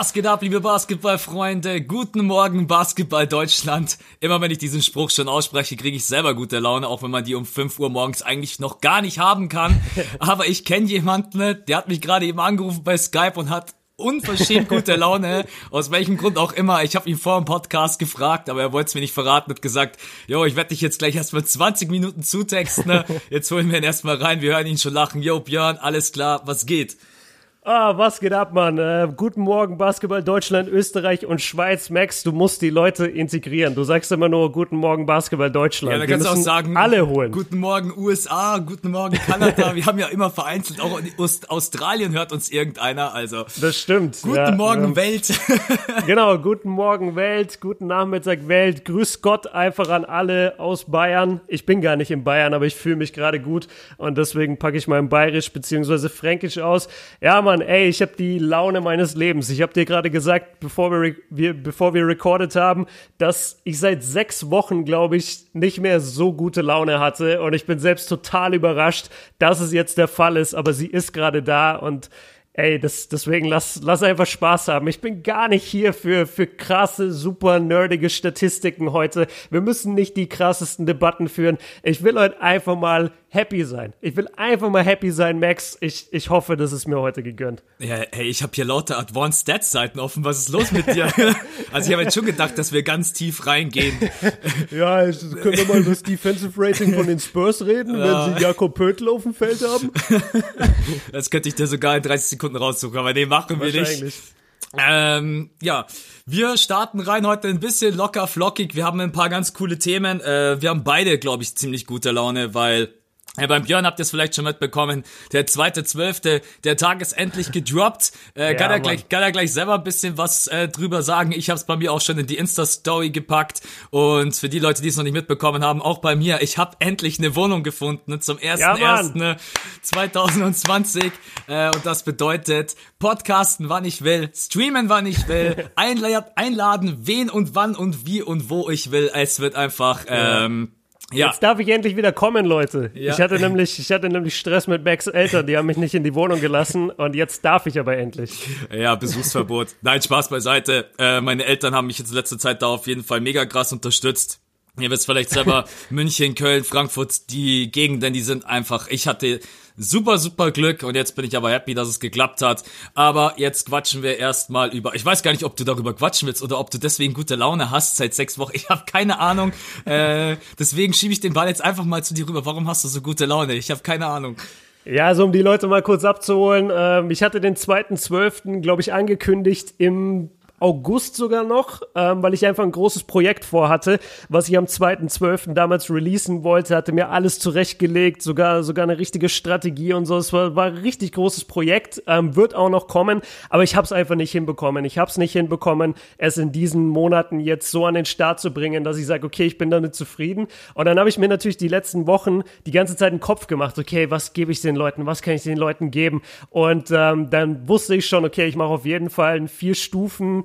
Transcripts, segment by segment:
Was geht ab, liebe Basketballfreunde? Guten Morgen, Basketball Deutschland. Immer wenn ich diesen Spruch schon ausspreche, kriege ich selber gute Laune, auch wenn man die um 5 Uhr morgens eigentlich noch gar nicht haben kann. Aber ich kenne jemanden, der hat mich gerade eben angerufen bei Skype und hat unverschämt gute Laune, aus welchem Grund auch immer. Ich habe ihn vor dem Podcast gefragt, aber er wollte es mir nicht verraten, hat gesagt, jo, ich werde dich jetzt gleich erstmal 20 Minuten zutexten, ne? jetzt holen wir ihn erstmal rein, wir hören ihn schon lachen. Jo, Björn, alles klar, was geht? Ah, was geht ab, Mann? Äh, guten Morgen, Basketball Deutschland, Österreich und Schweiz. Max, du musst die Leute integrieren. Du sagst immer nur Guten Morgen, Basketball Deutschland. Ja, dann kannst du auch sagen, alle holen. Guten Morgen, USA, Guten Morgen, Kanada. Wir haben ja immer vereinzelt, auch in Australien hört uns irgendeiner, also. Das stimmt. Guten ja, Morgen, ja. Welt. genau, guten Morgen, Welt. Guten Nachmittag, Welt. Grüß Gott einfach an alle aus Bayern. Ich bin gar nicht in Bayern, aber ich fühle mich gerade gut und deswegen packe ich mein Bayerisch beziehungsweise Fränkisch aus. Ja, Mann, Mann, ey, ich habe die Laune meines Lebens. Ich habe dir gerade gesagt, bevor wir, wir, bevor wir recorded haben, dass ich seit sechs Wochen, glaube ich, nicht mehr so gute Laune hatte. Und ich bin selbst total überrascht, dass es jetzt der Fall ist. Aber sie ist gerade da und ey, das, deswegen lass, lass einfach Spaß haben. Ich bin gar nicht hier für, für krasse, super nerdige Statistiken heute. Wir müssen nicht die krassesten Debatten führen. Ich will heute einfach mal happy sein. Ich will einfach mal happy sein, Max. Ich, ich hoffe, das ist mir heute gegönnt. Ja, hey, ich habe hier lauter Advanced Stats Seiten offen. Was ist los mit dir? also ich habe jetzt schon gedacht, dass wir ganz tief reingehen. ja, können wir mal über das Defensive Rating von den Spurs reden, ja. wenn sie Jakob Pöttl auf dem Feld haben? das könnte ich dir sogar in 30 Sekunden raussuchen, aber den machen wir nicht. Ähm, ja, wir starten rein heute ein bisschen locker flockig. Wir haben ein paar ganz coole Themen. Äh, wir haben beide, glaube ich, ziemlich gute Laune, weil ja, beim Björn habt ihr es vielleicht schon mitbekommen. Der zweite Zwölfte, der Tag ist endlich gedroppt. Äh, ja, kann, er gleich, kann er gleich selber ein bisschen was äh, drüber sagen. Ich habe es bei mir auch schon in die Insta-Story gepackt. Und für die Leute, die es noch nicht mitbekommen haben, auch bei mir, ich habe endlich eine Wohnung gefunden ne, zum 1.1.2020. Ja, äh, und das bedeutet, podcasten, wann ich will, streamen, wann ich will, einladen, wen und wann und wie und wo ich will. Es wird einfach... Ähm, ja. Jetzt darf ich endlich wieder kommen, Leute. Ja. Ich hatte nämlich, ich hatte nämlich Stress mit Max Eltern, die haben mich nicht in die Wohnung gelassen und jetzt darf ich aber endlich. Ja, Besuchsverbot. Nein, Spaß beiseite. Äh, meine Eltern haben mich jetzt letzte Zeit da auf jeden Fall mega krass unterstützt. Ihr wisst vielleicht selber, München, Köln, Frankfurt, die Gegenden, die sind einfach, ich hatte super, super Glück und jetzt bin ich aber happy, dass es geklappt hat. Aber jetzt quatschen wir erstmal über, ich weiß gar nicht, ob du darüber quatschen willst oder ob du deswegen gute Laune hast seit sechs Wochen. Ich habe keine Ahnung. äh, deswegen schiebe ich den Ball jetzt einfach mal zu dir rüber. Warum hast du so gute Laune? Ich habe keine Ahnung. Ja, so also um die Leute mal kurz abzuholen. Ähm, ich hatte den 2.12., glaube ich, angekündigt im August sogar noch, ähm, weil ich einfach ein großes Projekt vorhatte, was ich am 2.12. damals releasen wollte, hatte mir alles zurechtgelegt, sogar, sogar eine richtige Strategie und so. Es war, war ein richtig großes Projekt, ähm, wird auch noch kommen, aber ich habe es einfach nicht hinbekommen. Ich habe es nicht hinbekommen, es in diesen Monaten jetzt so an den Start zu bringen, dass ich sage, okay, ich bin damit zufrieden. Und dann habe ich mir natürlich die letzten Wochen die ganze Zeit einen Kopf gemacht, okay, was gebe ich den Leuten, was kann ich den Leuten geben? Und ähm, dann wusste ich schon, okay, ich mache auf jeden Fall ein vier Stufen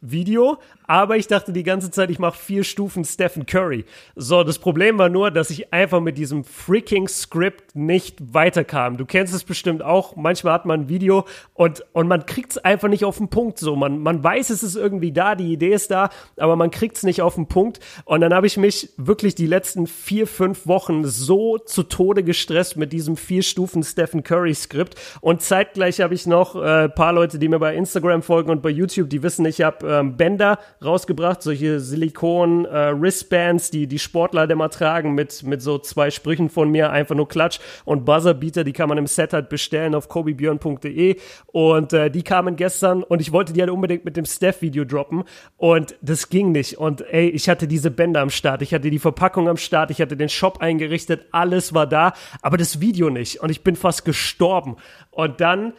Video, aber ich dachte die ganze Zeit, ich mache vier Stufen Stephen Curry. So, das Problem war nur, dass ich einfach mit diesem freaking Script nicht weiterkam. Du kennst es bestimmt auch. Manchmal hat man ein Video und, und man kriegt es einfach nicht auf den Punkt. So, man, man weiß, es ist irgendwie da, die Idee ist da, aber man kriegt es nicht auf den Punkt. Und dann habe ich mich wirklich die letzten vier, fünf Wochen so zu Tode gestresst mit diesem vier Stufen Stephen Curry Skript. Und zeitgleich habe ich noch äh, paar Leute, die mir bei Instagram folgen und bei YouTube, die wissen, ich habe ähm, Bänder rausgebracht, solche Silikon äh, die die Sportler immer tragen mit mit so zwei Sprüchen von mir, einfach nur Klatsch. Und Buzzerbeater, die kann man im Set halt bestellen auf kobibjörn.de und äh, die kamen gestern und ich wollte die halt unbedingt mit dem Steph Video droppen. Und das ging nicht. Und ey, ich hatte diese Bänder am Start, ich hatte die Verpackung am Start, ich hatte den Shop eingerichtet, alles war da, aber das Video nicht. Und ich bin fast gestorben. Und dann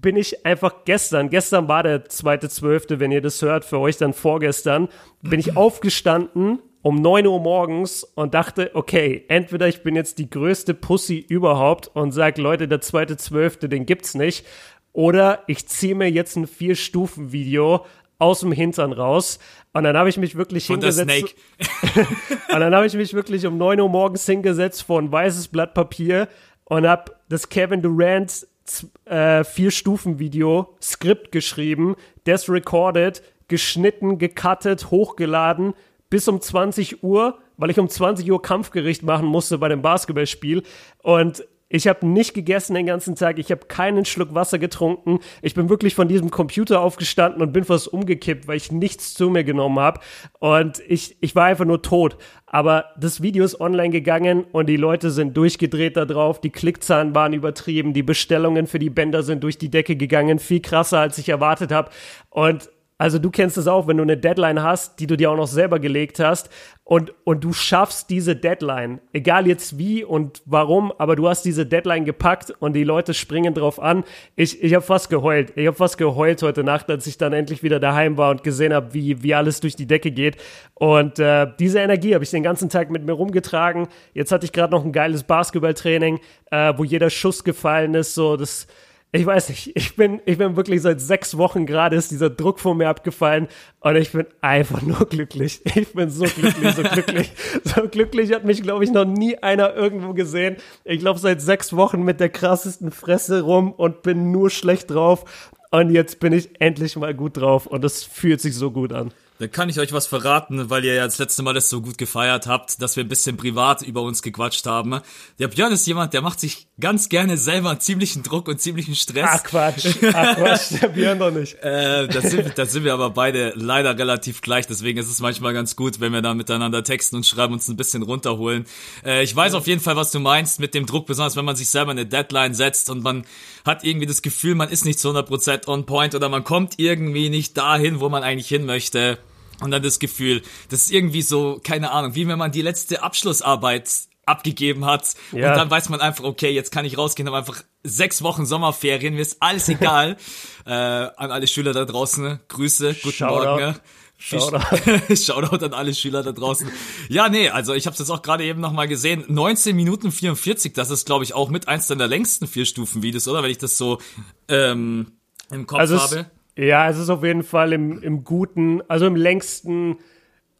bin ich einfach gestern, gestern war der zweite Zwölfte, wenn ihr das hört, für euch dann vorgestern, bin ich aufgestanden um neun Uhr morgens und dachte, okay, entweder ich bin jetzt die größte Pussy überhaupt und sag, Leute, der zweite Zwölfte, den gibt's nicht, oder ich ziehe mir jetzt ein Vier-Stufen-Video aus dem Hintern raus. Und dann habe ich mich wirklich Von hingesetzt. und dann habe ich mich wirklich um neun Uhr morgens hingesetzt vor ein weißes Blatt Papier und habe das Kevin Durant äh, Vier-Stufen-Video, Skript geschrieben, ist recorded, geschnitten, gecuttet, hochgeladen bis um 20 Uhr, weil ich um 20 Uhr Kampfgericht machen musste bei dem Basketballspiel. Und ich habe nicht gegessen den ganzen Tag, ich habe keinen Schluck Wasser getrunken. Ich bin wirklich von diesem Computer aufgestanden und bin fast umgekippt, weil ich nichts zu mir genommen habe. Und ich, ich war einfach nur tot. Aber das Video ist online gegangen und die Leute sind durchgedreht da drauf. Die Klickzahlen waren übertrieben, die Bestellungen für die Bänder sind durch die Decke gegangen, viel krasser als ich erwartet habe. Und also du kennst es auch, wenn du eine Deadline hast, die du dir auch noch selber gelegt hast und, und du schaffst diese Deadline, egal jetzt wie und warum, aber du hast diese Deadline gepackt und die Leute springen drauf an. Ich, ich habe fast geheult. Ich habe fast geheult heute Nacht, als ich dann endlich wieder daheim war und gesehen habe, wie, wie alles durch die Decke geht. Und äh, diese Energie habe ich den ganzen Tag mit mir rumgetragen. Jetzt hatte ich gerade noch ein geiles Basketballtraining, äh, wo jeder Schuss gefallen ist. So, das ich weiß nicht, ich bin, ich bin wirklich seit sechs Wochen gerade ist dieser Druck von mir abgefallen und ich bin einfach nur glücklich. Ich bin so glücklich, so glücklich. So glücklich hat mich, glaube ich, noch nie einer irgendwo gesehen. Ich glaube seit sechs Wochen mit der krassesten Fresse rum und bin nur schlecht drauf. Und jetzt bin ich endlich mal gut drauf und das fühlt sich so gut an. Da kann ich euch was verraten, weil ihr ja das letzte Mal das so gut gefeiert habt, dass wir ein bisschen privat über uns gequatscht haben. Der Björn ist jemand, der macht sich ganz gerne selber ziemlichen Druck und ziemlichen Stress. Ach Quatsch, ach Quatsch, der Björn doch nicht. äh, da, sind, da sind wir aber beide leider relativ gleich, deswegen ist es manchmal ganz gut, wenn wir da miteinander texten und schreiben uns ein bisschen runterholen. Äh, ich weiß auf jeden Fall, was du meinst mit dem Druck, besonders wenn man sich selber eine Deadline setzt und man hat irgendwie das Gefühl, man ist nicht zu 100% on point oder man kommt irgendwie nicht dahin, wo man eigentlich hin möchte und dann das Gefühl, das ist irgendwie so, keine Ahnung, wie wenn man die letzte Abschlussarbeit abgegeben hat ja. und dann weiß man einfach, okay, jetzt kann ich rausgehen, habe einfach sechs Wochen Sommerferien, mir ist alles egal. äh, an alle Schüler da draußen, Grüße, guten Shoutout. Morgen. Shoutout. Shoutout an alle Schüler da draußen. Ja, nee, also ich habe es jetzt auch gerade eben nochmal gesehen. 19 Minuten 44, das ist, glaube ich, auch mit eins der längsten vier Stufen Videos, oder? Wenn ich das so ähm, im Kopf also habe. Ja, es ist auf jeden Fall im, im guten, also im längsten,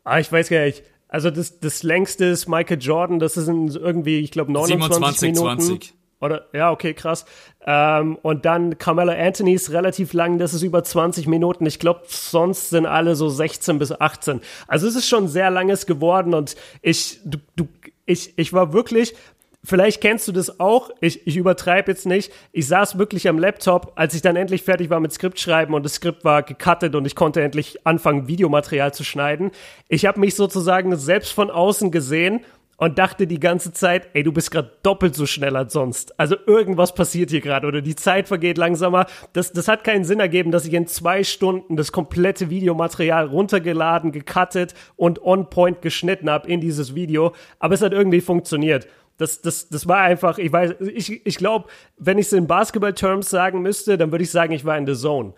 ah, ich weiß gar nicht, also das, das längste ist Michael Jordan, das ist irgendwie, ich glaube, 29 27, Minuten. 20. Oder, ja, okay, krass. Ähm, und dann Carmelo Anthony ist relativ lang, das ist über 20 Minuten. Ich glaube, sonst sind alle so 16 bis 18. Also es ist schon sehr langes geworden und ich, du, du, ich, ich war wirklich, Vielleicht kennst du das auch. Ich, ich übertreibe jetzt nicht. Ich saß wirklich am Laptop, als ich dann endlich fertig war mit Skriptschreiben und das Skript war gecuttet und ich konnte endlich anfangen, Videomaterial zu schneiden. Ich habe mich sozusagen selbst von außen gesehen und dachte die ganze Zeit, ey, du bist gerade doppelt so schnell als sonst. Also irgendwas passiert hier gerade oder die Zeit vergeht langsamer. Das, das hat keinen Sinn ergeben, dass ich in zwei Stunden das komplette Videomaterial runtergeladen, gecuttet und on point geschnitten habe in dieses Video. Aber es hat irgendwie funktioniert. Das, das, das war einfach, ich weiß, ich, ich glaube, wenn ich es in Basketball-Terms sagen müsste, dann würde ich sagen, ich war in the Zone.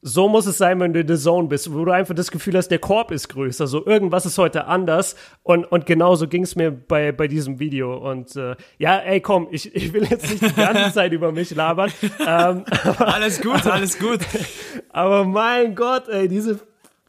So muss es sein, wenn du in the Zone bist, wo du einfach das Gefühl hast, der Korb ist größer. So irgendwas ist heute anders. Und, und genauso ging es mir bei, bei diesem Video. Und äh, ja, ey, komm, ich, ich will jetzt nicht die ganze Zeit über mich labern. Ähm, aber, alles gut, alles gut. Aber mein Gott, ey, diese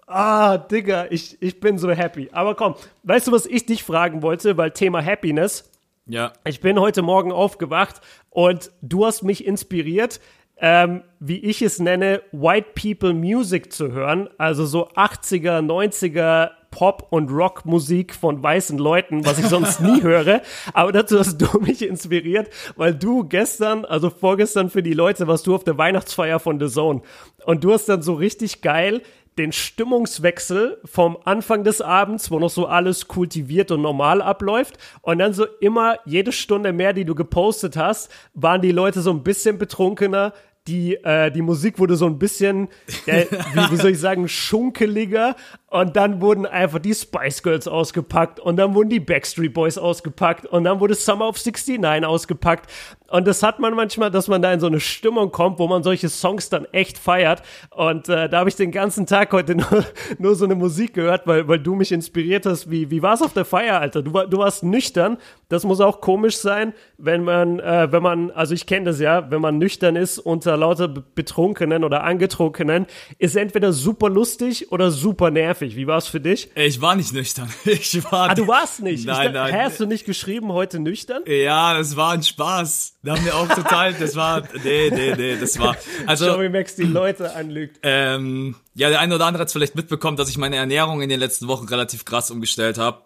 Ah, Digga, ich, ich bin so happy. Aber komm, weißt du, was ich dich fragen wollte? Weil Thema Happiness. Ja. Ich bin heute Morgen aufgewacht und du hast mich inspiriert, ähm, wie ich es nenne, White People Music zu hören. Also so 80er, 90er Pop- und Rockmusik von weißen Leuten, was ich sonst nie höre. Aber dazu hast du mich inspiriert, weil du gestern, also vorgestern für die Leute, warst du auf der Weihnachtsfeier von The Zone. Und du hast dann so richtig geil den Stimmungswechsel vom Anfang des Abends, wo noch so alles kultiviert und normal abläuft. Und dann so immer jede Stunde mehr, die du gepostet hast, waren die Leute so ein bisschen betrunkener, die, äh, die Musik wurde so ein bisschen, äh, wie, wie soll ich sagen, schunkeliger. Und dann wurden einfach die Spice Girls ausgepackt und dann wurden die Backstreet Boys ausgepackt und dann wurde Summer of 69 ausgepackt. Und das hat man manchmal, dass man da in so eine Stimmung kommt, wo man solche Songs dann echt feiert. Und äh, da habe ich den ganzen Tag heute nur, nur so eine Musik gehört, weil, weil du mich inspiriert hast. Wie, wie war es auf der Feier, Alter? Du, du warst nüchtern. Das muss auch komisch sein, wenn man, äh, wenn man, also ich kenne das ja, wenn man nüchtern ist unter lauter Betrunkenen oder Angetrunkenen, ist entweder super lustig oder super nervig. Wie war es für dich? Ich war nicht nüchtern. Ich war. Ah, du warst nicht. Nein, ich, nein. Hast du nicht geschrieben heute nüchtern? Ja, das war ein Spaß. Da haben wir auch total, das war, nee, nee, nee, das war, also. Schau, wie Max die Leute anlügt. Ähm, ja, der eine oder andere hat es vielleicht mitbekommen, dass ich meine Ernährung in den letzten Wochen relativ krass umgestellt habe.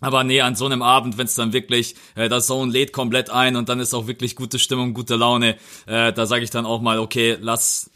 Aber nee, an so einem Abend, wenn es dann wirklich, äh, das Zone lädt komplett ein und dann ist auch wirklich gute Stimmung, gute Laune, äh, da sage ich dann auch mal, okay, lass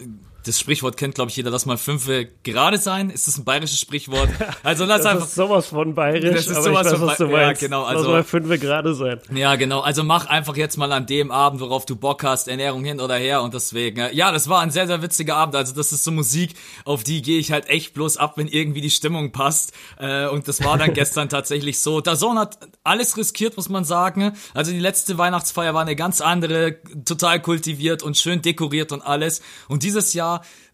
das Sprichwort kennt, glaube ich, jeder, lass mal fünf gerade sein. Ist das ein bayerisches Sprichwort? Also lass das einfach. Das ist sowas von bayerisch. Das ist sowas weiß, von was. Ja, genau. Also, lass mal fünf gerade sein. Ja, genau. Also mach einfach jetzt mal an dem Abend, worauf du Bock hast, Ernährung hin oder her und deswegen. Äh, ja, das war ein sehr, sehr witziger Abend. Also das ist so Musik, auf die gehe ich halt echt bloß ab, wenn irgendwie die Stimmung passt. Äh, und das war dann gestern tatsächlich so. Der Sohn hat alles riskiert, muss man sagen. Also die letzte Weihnachtsfeier war eine ganz andere, total kultiviert und schön dekoriert und alles. Und dieses Jahr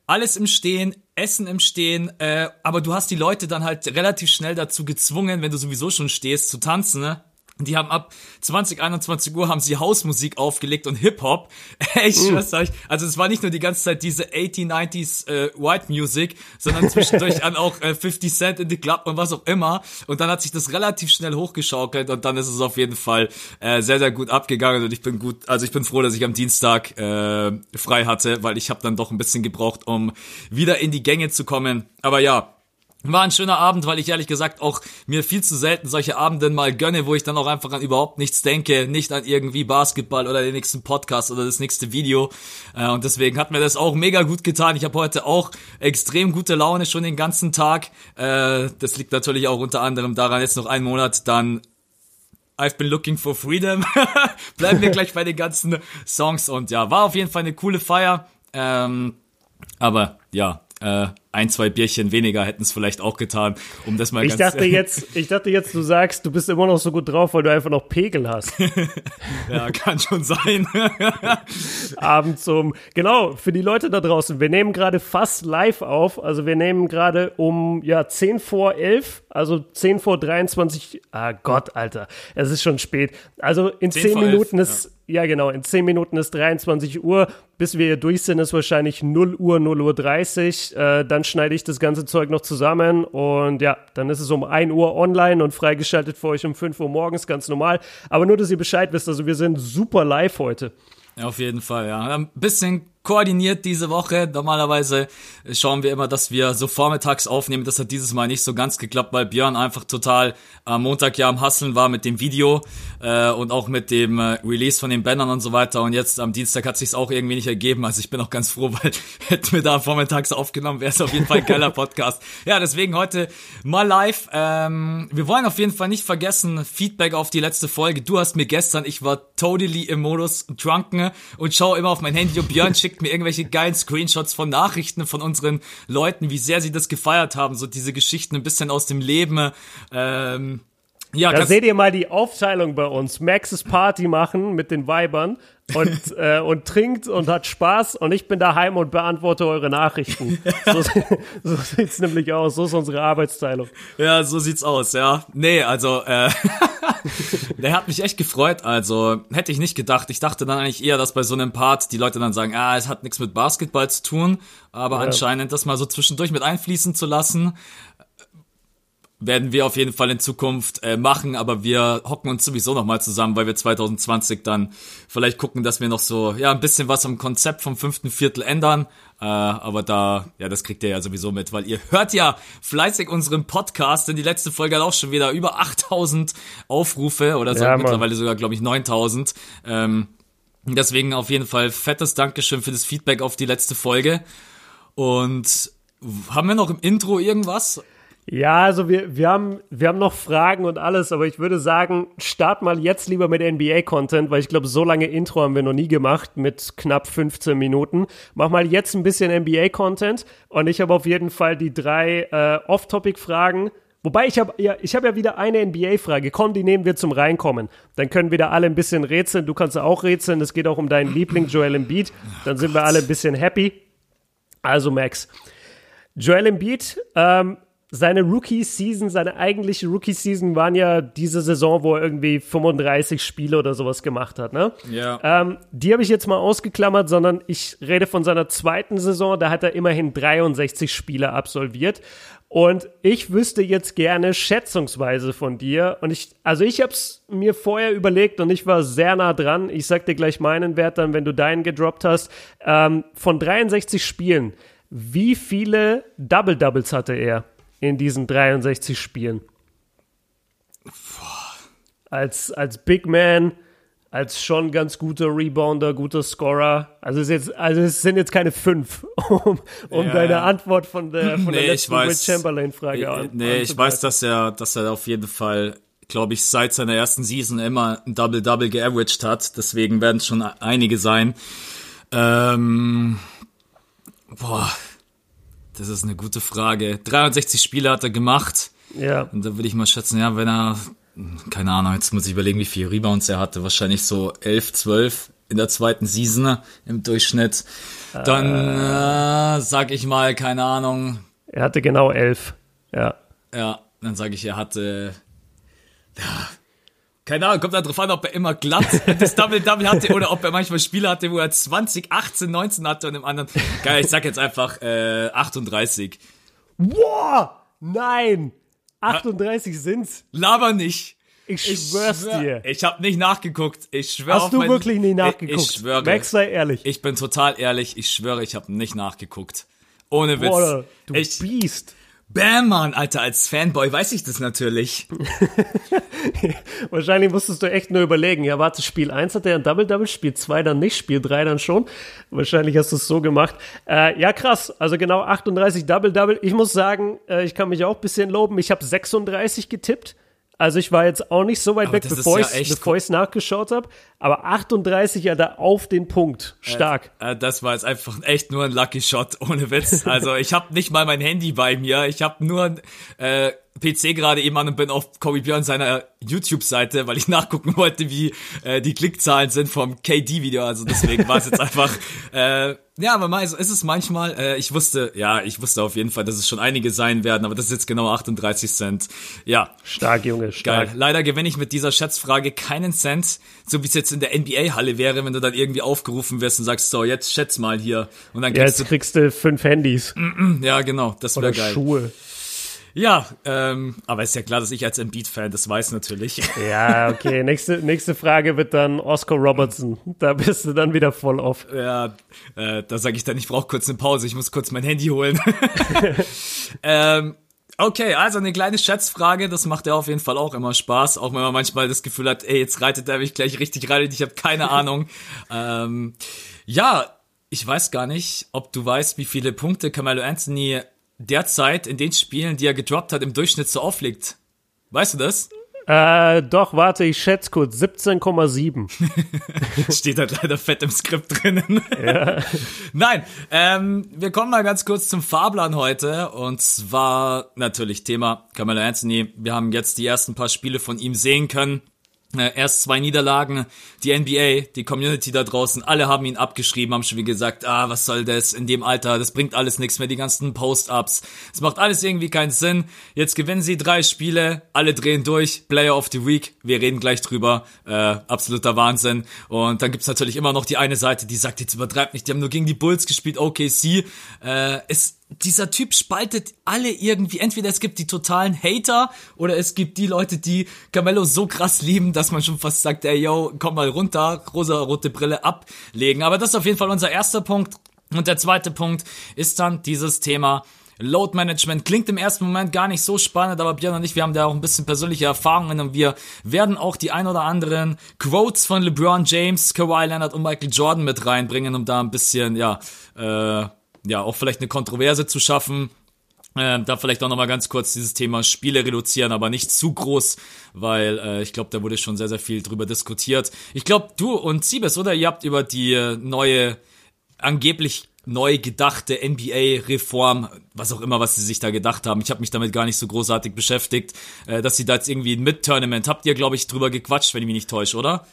alles im Stehen, Essen im Stehen, äh, aber du hast die Leute dann halt relativ schnell dazu gezwungen, wenn du sowieso schon stehst, zu tanzen, ne? Die haben ab 20, 21 Uhr haben sie Hausmusik aufgelegt und Hip-Hop. ich uh. schwör's euch. Also es war nicht nur die ganze Zeit diese 80, 90s äh, White Music, sondern zwischendurch dann auch äh, 50 Cent in the Club und was auch immer. Und dann hat sich das relativ schnell hochgeschaukelt und dann ist es auf jeden Fall äh, sehr, sehr gut abgegangen und ich bin gut, also ich bin froh, dass ich am Dienstag äh, frei hatte, weil ich habe dann doch ein bisschen gebraucht, um wieder in die Gänge zu kommen. Aber ja, war ein schöner Abend, weil ich ehrlich gesagt auch mir viel zu selten solche Abenden mal gönne, wo ich dann auch einfach an überhaupt nichts denke, nicht an irgendwie Basketball oder den nächsten Podcast oder das nächste Video. Äh, und deswegen hat mir das auch mega gut getan. Ich habe heute auch extrem gute Laune schon den ganzen Tag. Äh, das liegt natürlich auch unter anderem daran, jetzt noch einen Monat dann I've been looking for freedom. Bleiben wir gleich bei den ganzen Songs und ja, war auf jeden Fall eine coole Feier. Ähm, aber ja, äh, ein, zwei Bierchen weniger hätten es vielleicht auch getan, um das mal ich ganz dachte jetzt, Ich dachte jetzt, du sagst, du bist immer noch so gut drauf, weil du einfach noch Pegel hast. ja, kann schon sein. Abends um, genau, für die Leute da draußen, wir nehmen gerade fast live auf, also wir nehmen gerade um, ja, 10 vor 11, also 10 vor 23, ah Gott, Alter, es ist schon spät. Also in 10, 10 Minuten 11, ist, ja ja, genau. In 10 Minuten ist 23 Uhr. Bis wir hier durch sind, ist wahrscheinlich 0 Uhr, 0 Uhr 30. Äh, dann schneide ich das ganze Zeug noch zusammen. Und ja, dann ist es um 1 Uhr online und freigeschaltet für euch um 5 Uhr morgens, ganz normal. Aber nur, dass ihr Bescheid wisst, also wir sind super live heute. Ja, auf jeden Fall, ja. Ein bisschen koordiniert diese Woche. Normalerweise schauen wir immer, dass wir so vormittags aufnehmen. Das hat dieses Mal nicht so ganz geklappt, weil Björn einfach total am Montag ja am Hasseln war mit dem Video äh, und auch mit dem äh, Release von den Bannern und so weiter. Und jetzt am Dienstag hat sich's auch irgendwie nicht ergeben. Also ich bin auch ganz froh, weil hätten wir da vormittags aufgenommen, wäre es auf jeden Fall ein geiler Podcast. ja, deswegen heute mal live. Ähm, wir wollen auf jeden Fall nicht vergessen, Feedback auf die letzte Folge. Du hast mir gestern, ich war totally im Modus drunken und schau immer auf mein Handy und Björn schickt schickt mir irgendwelche geilen Screenshots von Nachrichten von unseren Leuten, wie sehr sie das gefeiert haben, so diese Geschichten ein bisschen aus dem Leben. Ähm, ja, da seht ihr mal die Aufteilung bei uns. Max ist Party machen mit den Weibern und, äh, und trinkt und hat Spaß und ich bin daheim und beantworte eure Nachrichten. So, so sieht's nämlich aus. So ist unsere Arbeitsteilung. Ja, so sieht's aus, ja. Nee, also, äh, der hat mich echt gefreut. Also, hätte ich nicht gedacht. Ich dachte dann eigentlich eher, dass bei so einem Part die Leute dann sagen, ah, es hat nichts mit Basketball zu tun, aber ja. anscheinend das mal so zwischendurch mit einfließen zu lassen werden wir auf jeden Fall in Zukunft äh, machen, aber wir hocken uns sowieso nochmal zusammen, weil wir 2020 dann vielleicht gucken, dass wir noch so, ja, ein bisschen was am Konzept vom fünften Viertel ändern. Äh, aber da, ja, das kriegt ihr ja sowieso mit, weil ihr hört ja fleißig unseren Podcast, denn die letzte Folge hat auch schon wieder über 8000 Aufrufe oder so, ja, mittlerweile sogar, glaube ich, 9000. Ähm, deswegen auf jeden Fall fettes Dankeschön für das Feedback auf die letzte Folge. Und haben wir noch im Intro irgendwas? Ja, also wir, wir, haben, wir haben noch Fragen und alles, aber ich würde sagen, start mal jetzt lieber mit NBA-Content, weil ich glaube, so lange Intro haben wir noch nie gemacht mit knapp 15 Minuten. Mach mal jetzt ein bisschen NBA-Content und ich habe auf jeden Fall die drei äh, Off-Topic-Fragen. Wobei ich habe ja, ich habe ja wieder eine NBA-Frage. Komm, die nehmen wir zum Reinkommen. Dann können wir da alle ein bisschen rätseln. Du kannst auch rätseln. Es geht auch um deinen Liebling Joel Embiid. Dann sind wir alle ein bisschen happy. Also Max, Joel Embiid ähm, seine Rookie-Season, seine eigentliche Rookie-Season waren ja diese Saison, wo er irgendwie 35 Spiele oder sowas gemacht hat, ne? Ja. Ähm, die habe ich jetzt mal ausgeklammert, sondern ich rede von seiner zweiten Saison, da hat er immerhin 63 Spiele absolviert. Und ich wüsste jetzt gerne schätzungsweise von dir. Und ich, also ich habe es mir vorher überlegt und ich war sehr nah dran. Ich sag dir gleich meinen Wert dann, wenn du deinen gedroppt hast. Ähm, von 63 Spielen, wie viele Double Doubles hatte er in diesen 63 Spielen? Als, als Big Man, als schon ganz guter Rebounder, guter Scorer. Also es, jetzt, also es sind jetzt keine fünf, um, um ja, deine Antwort von der, von nee, der letzten Will Chamberlain-Frage an. Nee, ich weiß, dass er, dass er auf jeden Fall, glaube ich, seit seiner ersten Season immer ein Double-Double geaveraged hat. Deswegen werden es schon einige sein. Ähm, boah, das ist eine gute Frage. 63 Spiele hat er gemacht. Ja. Und da würde ich mal schätzen, ja, wenn er keine Ahnung, jetzt muss ich überlegen, wie viele Rebounds er hatte. Wahrscheinlich so 11, 12 in der zweiten Season im Durchschnitt. Dann äh, sag ich mal, keine Ahnung. Er hatte genau 11. Ja. Ja, dann sage ich, er hatte. Ja, keine Ahnung, kommt da drauf an, ob er immer glatt das Double-Double hatte oder ob er manchmal Spiele hatte, wo er 20, 18, 19 hatte und im anderen. Geil, ich sag jetzt einfach äh, 38. Boah! Nein! 38 sind's. Laber nicht. Ich schwör's ich schwör, dir. Ich habe nicht nachgeguckt. Ich schwöre Hast du mein, wirklich nie nachgeguckt? Ich, ich schwöre. Max, sei ehrlich. Ich bin total ehrlich. Ich schwöre, ich habe nicht nachgeguckt. Ohne Witz. Boah, du ich, Biest. Bam, Mann, Alter, als Fanboy weiß ich das natürlich. Wahrscheinlich musstest du echt nur überlegen, ja, warte, Spiel 1 hat er ein Double-Double, Spiel 2 dann nicht, Spiel 3 dann schon. Wahrscheinlich hast du es so gemacht. Äh, ja, krass, also genau 38 Double-Double. Ich muss sagen, äh, ich kann mich auch ein bisschen loben. Ich habe 36 getippt. Also ich war jetzt auch nicht so weit aber weg, bevor ja ich es nachgeschaut habe. Aber 38 ja da auf den Punkt. Stark. Äh, äh, das war jetzt einfach echt nur ein Lucky Shot, ohne Witz. Also ich habe nicht mal mein Handy bei mir. Ich habe nur äh, PC gerade eben an und bin auf Kobe Björn seiner YouTube-Seite, weil ich nachgucken wollte, wie äh, die Klickzahlen sind vom KD-Video. Also deswegen war es jetzt einfach, äh, ja, aber mal, ist es manchmal, äh, ich wusste, ja, ich wusste auf jeden Fall, dass es schon einige sein werden, aber das ist jetzt genau 38 Cent. Ja. Stark, Junge, stark. Geil. Leider gewinne ich mit dieser Schätzfrage keinen Cent, so wie es jetzt in der NBA-Halle wäre, wenn du dann irgendwie aufgerufen wirst und sagst, so, jetzt schätz mal hier. Und dann kriegst ja, jetzt kriegst du fünf Handys. Ja, genau, das wäre geil. Schuhe. Ja, ähm, aber ist ja klar, dass ich als Embiid-Fan das weiß natürlich. Ja, okay. Nächste, nächste Frage wird dann Oscar Robertson. Da bist du dann wieder voll off. Ja, äh, da sage ich dann, ich brauche kurz eine Pause, ich muss kurz mein Handy holen. ähm, Okay, also eine kleine Schätzfrage, das macht ja auf jeden Fall auch immer Spaß, auch wenn man manchmal das Gefühl hat, ey, jetzt reitet er mich gleich richtig rein ich habe keine Ahnung. ähm, ja, ich weiß gar nicht, ob du weißt, wie viele Punkte Carmelo Anthony derzeit in den Spielen, die er gedroppt hat, im Durchschnitt so aufliegt. Weißt du das? Äh, doch, warte, ich schätze kurz. 17,7. Steht halt leider fett im Skript drinnen. Ja. Nein, ähm, wir kommen mal ganz kurz zum Fahrplan heute. Und zwar natürlich Thema Carmelo Anthony. Wir haben jetzt die ersten paar Spiele von ihm sehen können. Äh, erst zwei Niederlagen, die NBA, die Community da draußen, alle haben ihn abgeschrieben, haben schon wie gesagt, ah, was soll das? In dem Alter, das bringt alles nichts mehr, die ganzen Post-Ups, es macht alles irgendwie keinen Sinn. Jetzt gewinnen sie drei Spiele, alle drehen durch, Player of the Week, wir reden gleich drüber, äh, absoluter Wahnsinn. Und dann gibt's natürlich immer noch die eine Seite, die sagt, jetzt übertreibt nicht, die haben nur gegen die Bulls gespielt, OKC, äh, es dieser Typ spaltet alle irgendwie. Entweder es gibt die totalen Hater oder es gibt die Leute, die Carmelo so krass lieben, dass man schon fast sagt, ey, yo, komm mal runter, rosa-rote Brille ablegen. Aber das ist auf jeden Fall unser erster Punkt. Und der zweite Punkt ist dann dieses Thema Load Management. Klingt im ersten Moment gar nicht so spannend, aber Björn und ich, wir haben da auch ein bisschen persönliche Erfahrungen und wir werden auch die ein oder anderen Quotes von LeBron James, Kawhi Leonard und Michael Jordan mit reinbringen, um da ein bisschen, ja, äh, ja, auch vielleicht eine Kontroverse zu schaffen. Äh, da vielleicht auch nochmal ganz kurz dieses Thema Spiele reduzieren, aber nicht zu groß, weil äh, ich glaube, da wurde schon sehr, sehr viel drüber diskutiert. Ich glaube, du und Siebes, oder? Ihr habt über die äh, neue, angeblich neu gedachte NBA-Reform, was auch immer, was sie sich da gedacht haben. Ich habe mich damit gar nicht so großartig beschäftigt, äh, dass sie da jetzt irgendwie ein Mid-Tournament, habt ihr, glaube ich, drüber gequatscht, wenn ich mich nicht täusche, oder?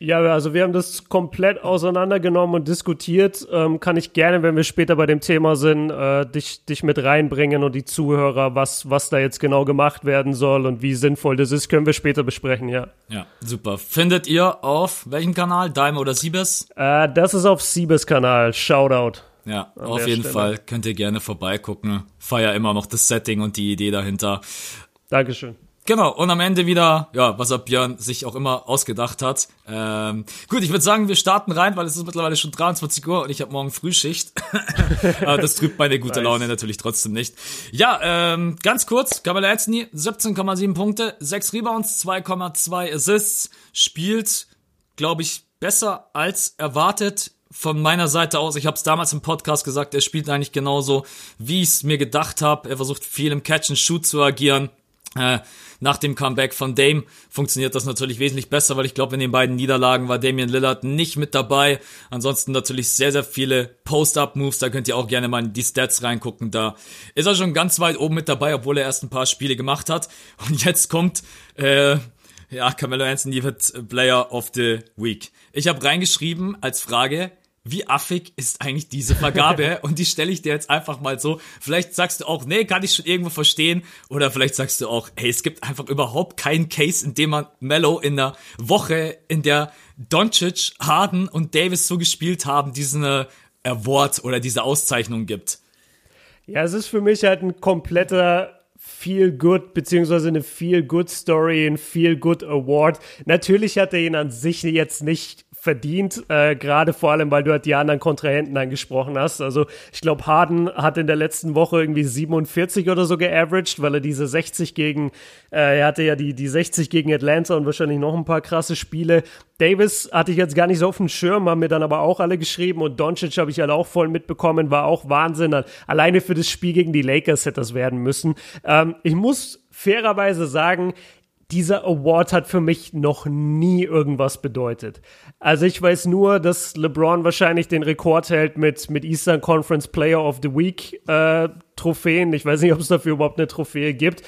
Ja, also wir haben das komplett auseinandergenommen und diskutiert. Ähm, kann ich gerne, wenn wir später bei dem Thema sind, äh, dich, dich mit reinbringen und die Zuhörer, was, was da jetzt genau gemacht werden soll und wie sinnvoll das ist, können wir später besprechen, ja. Ja, super. Findet ihr auf welchem Kanal? Daim oder Siebes? Äh, das ist auf Siebes Kanal. Shoutout. Ja, auf jeden Stelle. Fall. Könnt ihr gerne vorbeigucken. Feier immer noch das Setting und die Idee dahinter. Dankeschön. Genau, und am Ende wieder, ja, was er Björn sich auch immer ausgedacht hat. Ähm, gut, ich würde sagen, wir starten rein, weil es ist mittlerweile schon 23 Uhr und ich habe morgen Frühschicht. Das trübt meine gute nice. Laune natürlich trotzdem nicht. Ja, ähm, ganz kurz, Kamala Anthony, 17,7 Punkte, 6 Rebounds, 2,2 Assists, spielt, glaube ich, besser als erwartet von meiner Seite aus, ich habe es damals im Podcast gesagt, er spielt eigentlich genauso, wie ich es mir gedacht habe. Er versucht viel im Catch and Shoot zu agieren. Äh, nach dem Comeback von Dame funktioniert das natürlich wesentlich besser, weil ich glaube, in den beiden Niederlagen war Damian Lillard nicht mit dabei. Ansonsten natürlich sehr, sehr viele Post-Up-Moves, da könnt ihr auch gerne mal in die Stats reingucken. Da ist er schon ganz weit oben mit dabei, obwohl er erst ein paar Spiele gemacht hat. Und jetzt kommt, äh, ja, Carmelo Anthony wird Player of the Week. Ich habe reingeschrieben als Frage, wie affig ist eigentlich diese Vergabe? Und die stelle ich dir jetzt einfach mal so. Vielleicht sagst du auch, nee, kann ich schon irgendwo verstehen. Oder vielleicht sagst du auch, hey, es gibt einfach überhaupt keinen Case, in dem man Mello in der Woche, in der Doncic, Harden und Davis so gespielt haben, diesen äh, Award oder diese Auszeichnung gibt. Ja, es ist für mich halt ein kompletter Feel Good, beziehungsweise eine Feel Good Story, ein Feel Good Award. Natürlich hat er ihn an sich jetzt nicht verdient, äh, gerade vor allem, weil du halt die anderen Kontrahenten angesprochen hast. Also ich glaube, Harden hat in der letzten Woche irgendwie 47 oder so geaveraged, weil er diese 60 gegen, äh, er hatte ja die, die 60 gegen Atlanta und wahrscheinlich noch ein paar krasse Spiele. Davis hatte ich jetzt gar nicht so auf dem Schirm, haben mir dann aber auch alle geschrieben und Doncic habe ich halt auch voll mitbekommen, war auch Wahnsinn. Alleine für das Spiel gegen die Lakers hätte das werden müssen. Ähm, ich muss fairerweise sagen, dieser Award hat für mich noch nie irgendwas bedeutet. Also ich weiß nur, dass LeBron wahrscheinlich den Rekord hält mit, mit Eastern Conference Player of the Week äh, Trophäen. Ich weiß nicht, ob es dafür überhaupt eine Trophäe gibt.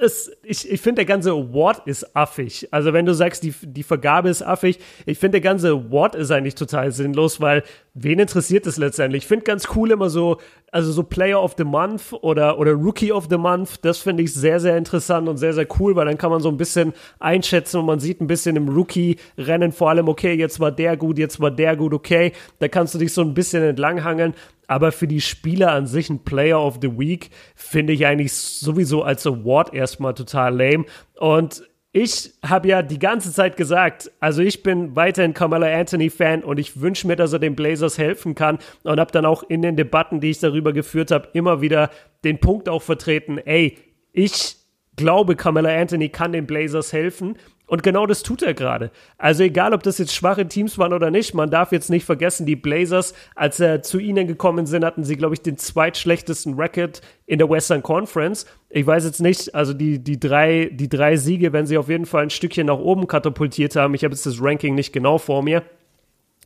Es, ich ich finde, der ganze Award ist affig. Also wenn du sagst, die, die Vergabe ist affig, ich finde, der ganze Award ist eigentlich total sinnlos, weil wen interessiert es letztendlich? Ich finde ganz cool immer so, also so Player of the Month oder, oder Rookie of the Month, das finde ich sehr, sehr interessant und sehr, sehr cool, weil dann kann man so ein bisschen einschätzen und man sieht ein bisschen im Rookie-Rennen vor allem, okay, jetzt war der gut, jetzt war der gut, okay. Da kannst du dich so ein bisschen entlanghangeln. Aber für die Spieler an sich ein Player of the Week finde ich eigentlich sowieso als Award erstmal total lame. Und ich habe ja die ganze Zeit gesagt, also ich bin weiterhin Carmelo Anthony Fan und ich wünsche mir, dass er den Blazers helfen kann und habe dann auch in den Debatten, die ich darüber geführt habe, immer wieder den Punkt auch vertreten, ey, ich glaube, Carmelo Anthony kann den Blazers helfen und genau das tut er gerade. Also egal, ob das jetzt schwache Teams waren oder nicht, man darf jetzt nicht vergessen, die Blazers, als er zu ihnen gekommen sind, hatten sie, glaube ich, den zweitschlechtesten Record in der Western Conference. Ich weiß jetzt nicht, also die, die, drei, die drei Siege, wenn sie auf jeden Fall ein Stückchen nach oben katapultiert haben. Ich habe jetzt das Ranking nicht genau vor mir.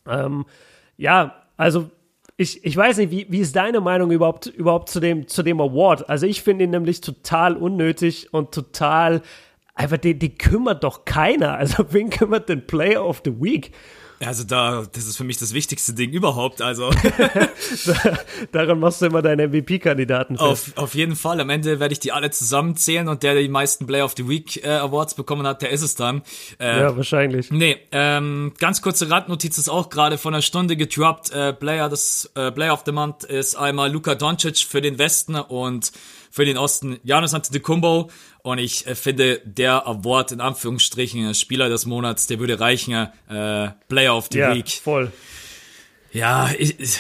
Ähm, ja, also ich, ich weiß nicht, wie, wie ist deine Meinung überhaupt, überhaupt zu, dem, zu dem Award? Also ich finde ihn nämlich total unnötig und total einfach, die, die kümmert doch keiner. Also, wen kümmert den Player of the Week? Also da, das ist für mich das wichtigste Ding überhaupt. Also daran machst du immer deine MVP-Kandidaten fest. Auf, auf jeden Fall. Am Ende werde ich die alle zusammenzählen und der, der die meisten Player of the Week äh, Awards bekommen hat, der ist es dann. Äh, ja, wahrscheinlich. Nee, ähm, ganz kurze Randnotiz ist auch gerade von einer Stunde gedroppt. Äh, Player des äh, Player of the Month ist einmal Luka Doncic für den Westen und für den Osten Janis Antetokounmpo und ich äh, finde der Award in Anführungsstrichen Spieler des Monats, der würde reichen äh, Player of the ja, Week. voll. Ja, ich, ich,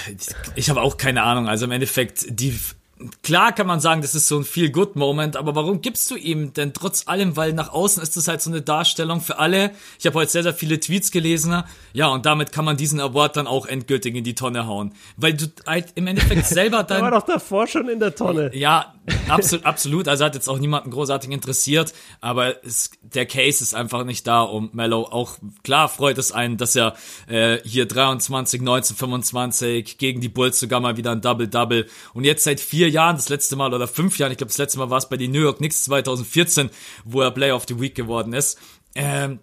ich habe auch keine Ahnung. Also im Endeffekt die klar kann man sagen, das ist so ein Feel-Good-Moment, aber warum gibst du ihm denn trotz allem, weil nach außen ist das halt so eine Darstellung für alle. Ich habe heute sehr, sehr viele Tweets gelesen, ja, und damit kann man diesen Award dann auch endgültig in die Tonne hauen. Weil du halt im Endeffekt selber dann... War doch davor schon in der Tonne. Ja, absolut, absolut. Also hat jetzt auch niemanden großartig interessiert, aber es, der Case ist einfach nicht da, um Mello auch, klar freut es einen, dass er äh, hier 23, 19, 25 gegen die Bulls sogar mal wieder ein Double-Double und jetzt seit vier vier Jahren das letzte Mal oder fünf Jahren, ich glaube das letzte Mal war es bei den New York Knicks 2014, wo er Player of the Week geworden ist. Ähm,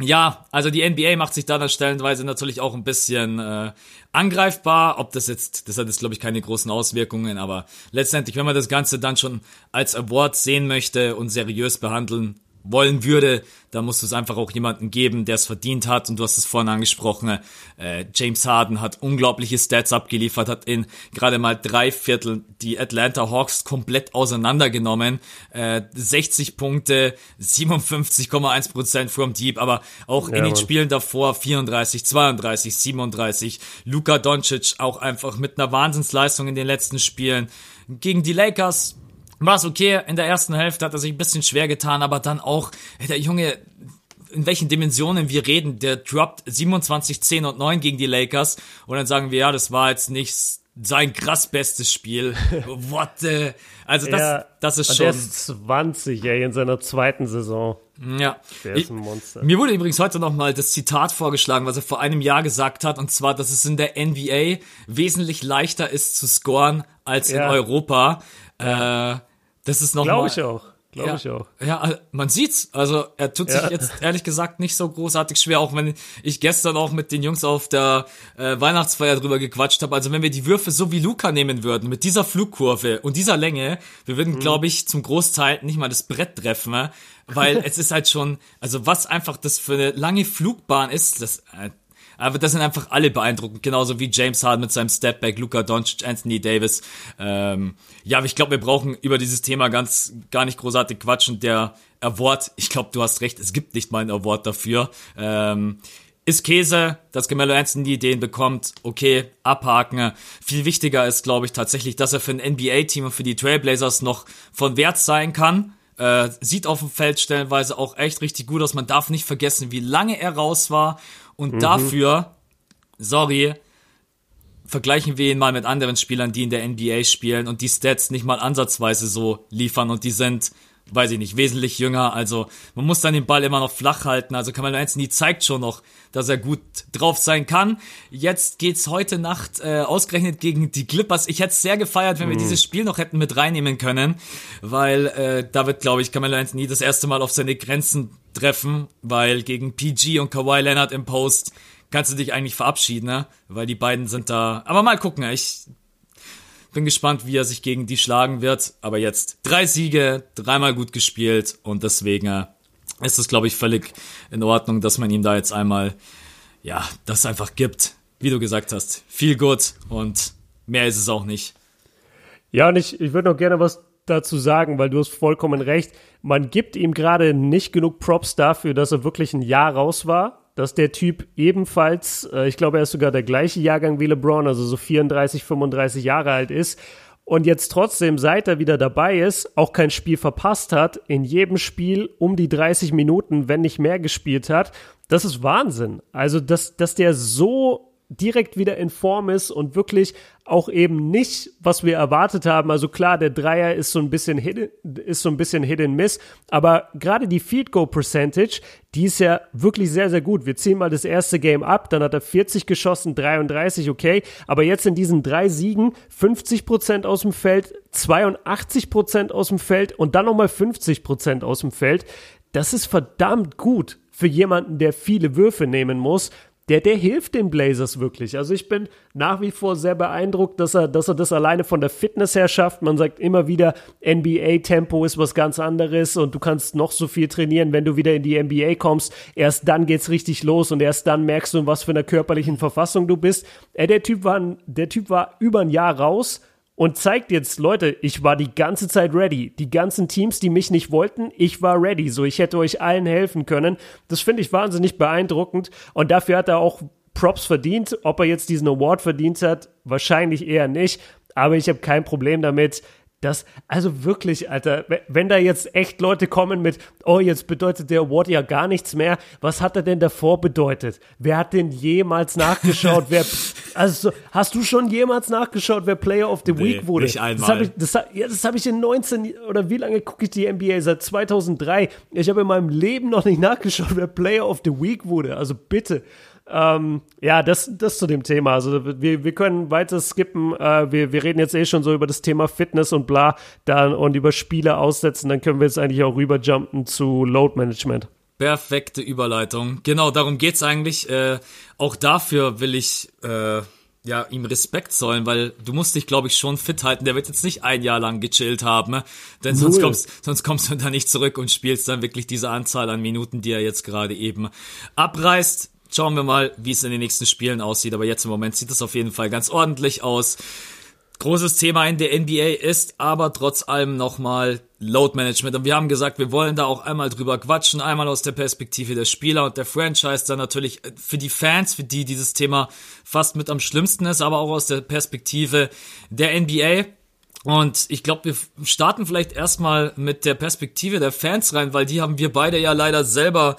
ja, also die NBA macht sich da stellenweise natürlich auch ein bisschen äh, angreifbar. Ob das jetzt, das hat jetzt glaube ich keine großen Auswirkungen, aber letztendlich, wenn man das Ganze dann schon als Award sehen möchte und seriös behandeln wollen würde, dann musst du es einfach auch jemanden geben, der es verdient hat. Und du hast es vorhin angesprochen, äh, James Harden hat unglaubliche Stats abgeliefert, hat in gerade mal drei Viertel die Atlanta Hawks komplett auseinandergenommen. Äh, 60 Punkte, 57,1 Prozent from deep, aber auch ja, in den Mann. Spielen davor 34, 32, 37. Luka Doncic auch einfach mit einer Wahnsinnsleistung in den letzten Spielen. Gegen die Lakers war es okay. In der ersten Hälfte hat er sich ein bisschen schwer getan, aber dann auch, der Junge, in welchen Dimensionen wir reden, der droppt 27, 10 und 9 gegen die Lakers und dann sagen wir, ja, das war jetzt nicht sein krass bestes Spiel. What the? Also das, ja, das ist schon. Der ist 20, ey, in seiner zweiten Saison. Ja. Der ist ein Monster. mir wurde übrigens heute noch mal das Zitat vorgeschlagen, was er vor einem Jahr gesagt hat, und zwar, dass es in der NBA wesentlich leichter ist zu scoren als ja. in Europa. Äh, das ist noch Glaube ich auch. Glaube ja, ich auch. Ja, also man sieht's. Also er tut sich ja. jetzt ehrlich gesagt nicht so großartig schwer, auch wenn ich gestern auch mit den Jungs auf der äh, Weihnachtsfeier drüber gequatscht habe. Also wenn wir die Würfe so wie Luca nehmen würden, mit dieser Flugkurve und dieser Länge, wir würden, mhm. glaube ich, zum Großteil nicht mal das Brett treffen, weil es ist halt schon, also was einfach das für eine lange Flugbahn ist, das äh, aber das sind einfach alle beeindruckend, genauso wie James Harden mit seinem Stepback, Luca Doncic, Anthony Davis. Ähm, ja, aber ich glaube, wir brauchen über dieses Thema ganz gar nicht großartig quatschen. Der Award, ich glaube, du hast recht, es gibt nicht mal ein Award dafür. Ähm, ist Käse, dass Camelo Anthony den bekommt, okay, abhaken. Viel wichtiger ist, glaube ich, tatsächlich, dass er für ein NBA-Team und für die Trailblazers noch von Wert sein kann. Äh, sieht auf dem Feld stellenweise auch echt richtig gut aus. Man darf nicht vergessen, wie lange er raus war und mhm. dafür, sorry, vergleichen wir ihn mal mit anderen Spielern, die in der NBA spielen und die Stats nicht mal ansatzweise so liefern und die sind, weiß ich nicht, wesentlich jünger. Also man muss dann den Ball immer noch flach halten. Also Kamala Anthony zeigt schon noch, dass er gut drauf sein kann. Jetzt geht's heute Nacht äh, ausgerechnet gegen die Clippers. Ich hätte es sehr gefeiert, wenn wir mhm. dieses Spiel noch hätten mit reinnehmen können, weil äh, da wird, glaube ich, Kamala Anthony das erste Mal auf seine Grenzen treffen, weil gegen PG und Kawhi Leonard im Post kannst du dich eigentlich verabschieden, ne? Weil die beiden sind da. Aber mal gucken, ich bin gespannt, wie er sich gegen die schlagen wird. Aber jetzt drei Siege, dreimal gut gespielt und deswegen äh, ist es, glaube ich, völlig in Ordnung, dass man ihm da jetzt einmal, ja, das einfach gibt. Wie du gesagt hast, viel gut und mehr ist es auch nicht. Ja, und ich, ich würde noch gerne was dazu sagen, weil du hast vollkommen recht. Man gibt ihm gerade nicht genug Props dafür, dass er wirklich ein Jahr raus war. Dass der Typ ebenfalls, äh, ich glaube, er ist sogar der gleiche Jahrgang wie LeBron, also so 34, 35 Jahre alt ist. Und jetzt trotzdem, seit er wieder dabei ist, auch kein Spiel verpasst hat, in jedem Spiel um die 30 Minuten, wenn nicht mehr gespielt hat. Das ist Wahnsinn. Also, dass, dass der so direkt wieder in Form ist und wirklich auch eben nicht, was wir erwartet haben. Also klar, der Dreier ist so ein bisschen hidden, ist so ein bisschen hidden miss, aber gerade die Field Goal Percentage, die ist ja wirklich sehr, sehr gut. Wir ziehen mal das erste Game ab, dann hat er 40 geschossen, 33, okay, aber jetzt in diesen drei Siegen 50 Prozent aus dem Feld, 82 Prozent aus dem Feld und dann nochmal 50 Prozent aus dem Feld. Das ist verdammt gut für jemanden, der viele Würfe nehmen muss der, der hilft den Blazers wirklich. Also ich bin nach wie vor sehr beeindruckt, dass er, dass er das alleine von der Fitness her schafft. Man sagt immer wieder, NBA-Tempo ist was ganz anderes und du kannst noch so viel trainieren, wenn du wieder in die NBA kommst. Erst dann geht's richtig los und erst dann merkst du, in was für einer körperlichen Verfassung du bist. Äh, der Typ war, der Typ war über ein Jahr raus und zeigt jetzt, Leute, ich war die ganze Zeit ready. Die ganzen Teams, die mich nicht wollten, ich war ready. So, ich hätte euch allen helfen können. Das finde ich wahnsinnig beeindruckend. Und dafür hat er auch Props verdient. Ob er jetzt diesen Award verdient hat, wahrscheinlich eher nicht. Aber ich habe kein Problem damit, das, also wirklich, Alter, wenn da jetzt echt Leute kommen mit, oh, jetzt bedeutet der Award ja gar nichts mehr, was hat er denn davor bedeutet? Wer hat denn jemals nachgeschaut, wer, also hast du schon jemals nachgeschaut, wer Player of the nee, Week wurde? Nicht einmal. Das habe ich, das, ja, das hab ich in 19, oder wie lange gucke ich die NBA? Seit 2003. Ich habe in meinem Leben noch nicht nachgeschaut, wer Player of the Week wurde. Also bitte. Ähm, ja, das, das zu dem Thema. Also wir, wir können weiter skippen. Äh, wir, wir reden jetzt eh schon so über das Thema Fitness und bla dann, und über Spiele aussetzen. Dann können wir jetzt eigentlich auch rüberjumpen zu Load Management. Perfekte Überleitung. Genau, darum geht's eigentlich. Äh, auch dafür will ich äh, ja ihm Respekt zollen, weil du musst dich, glaube ich, schon fit halten. Der wird jetzt nicht ein Jahr lang gechillt haben, ne? denn sonst kommst, sonst kommst du da nicht zurück und spielst dann wirklich diese Anzahl an Minuten, die er jetzt gerade eben abreißt. Schauen wir mal, wie es in den nächsten Spielen aussieht. Aber jetzt im Moment sieht es auf jeden Fall ganz ordentlich aus. Großes Thema in der NBA ist aber trotz allem nochmal Load Management. Und wir haben gesagt, wir wollen da auch einmal drüber quatschen, einmal aus der Perspektive der Spieler und der Franchise, dann natürlich für die Fans, für die dieses Thema fast mit am schlimmsten ist, aber auch aus der Perspektive der NBA. Und ich glaube, wir starten vielleicht erstmal mit der Perspektive der Fans rein, weil die haben wir beide ja leider selber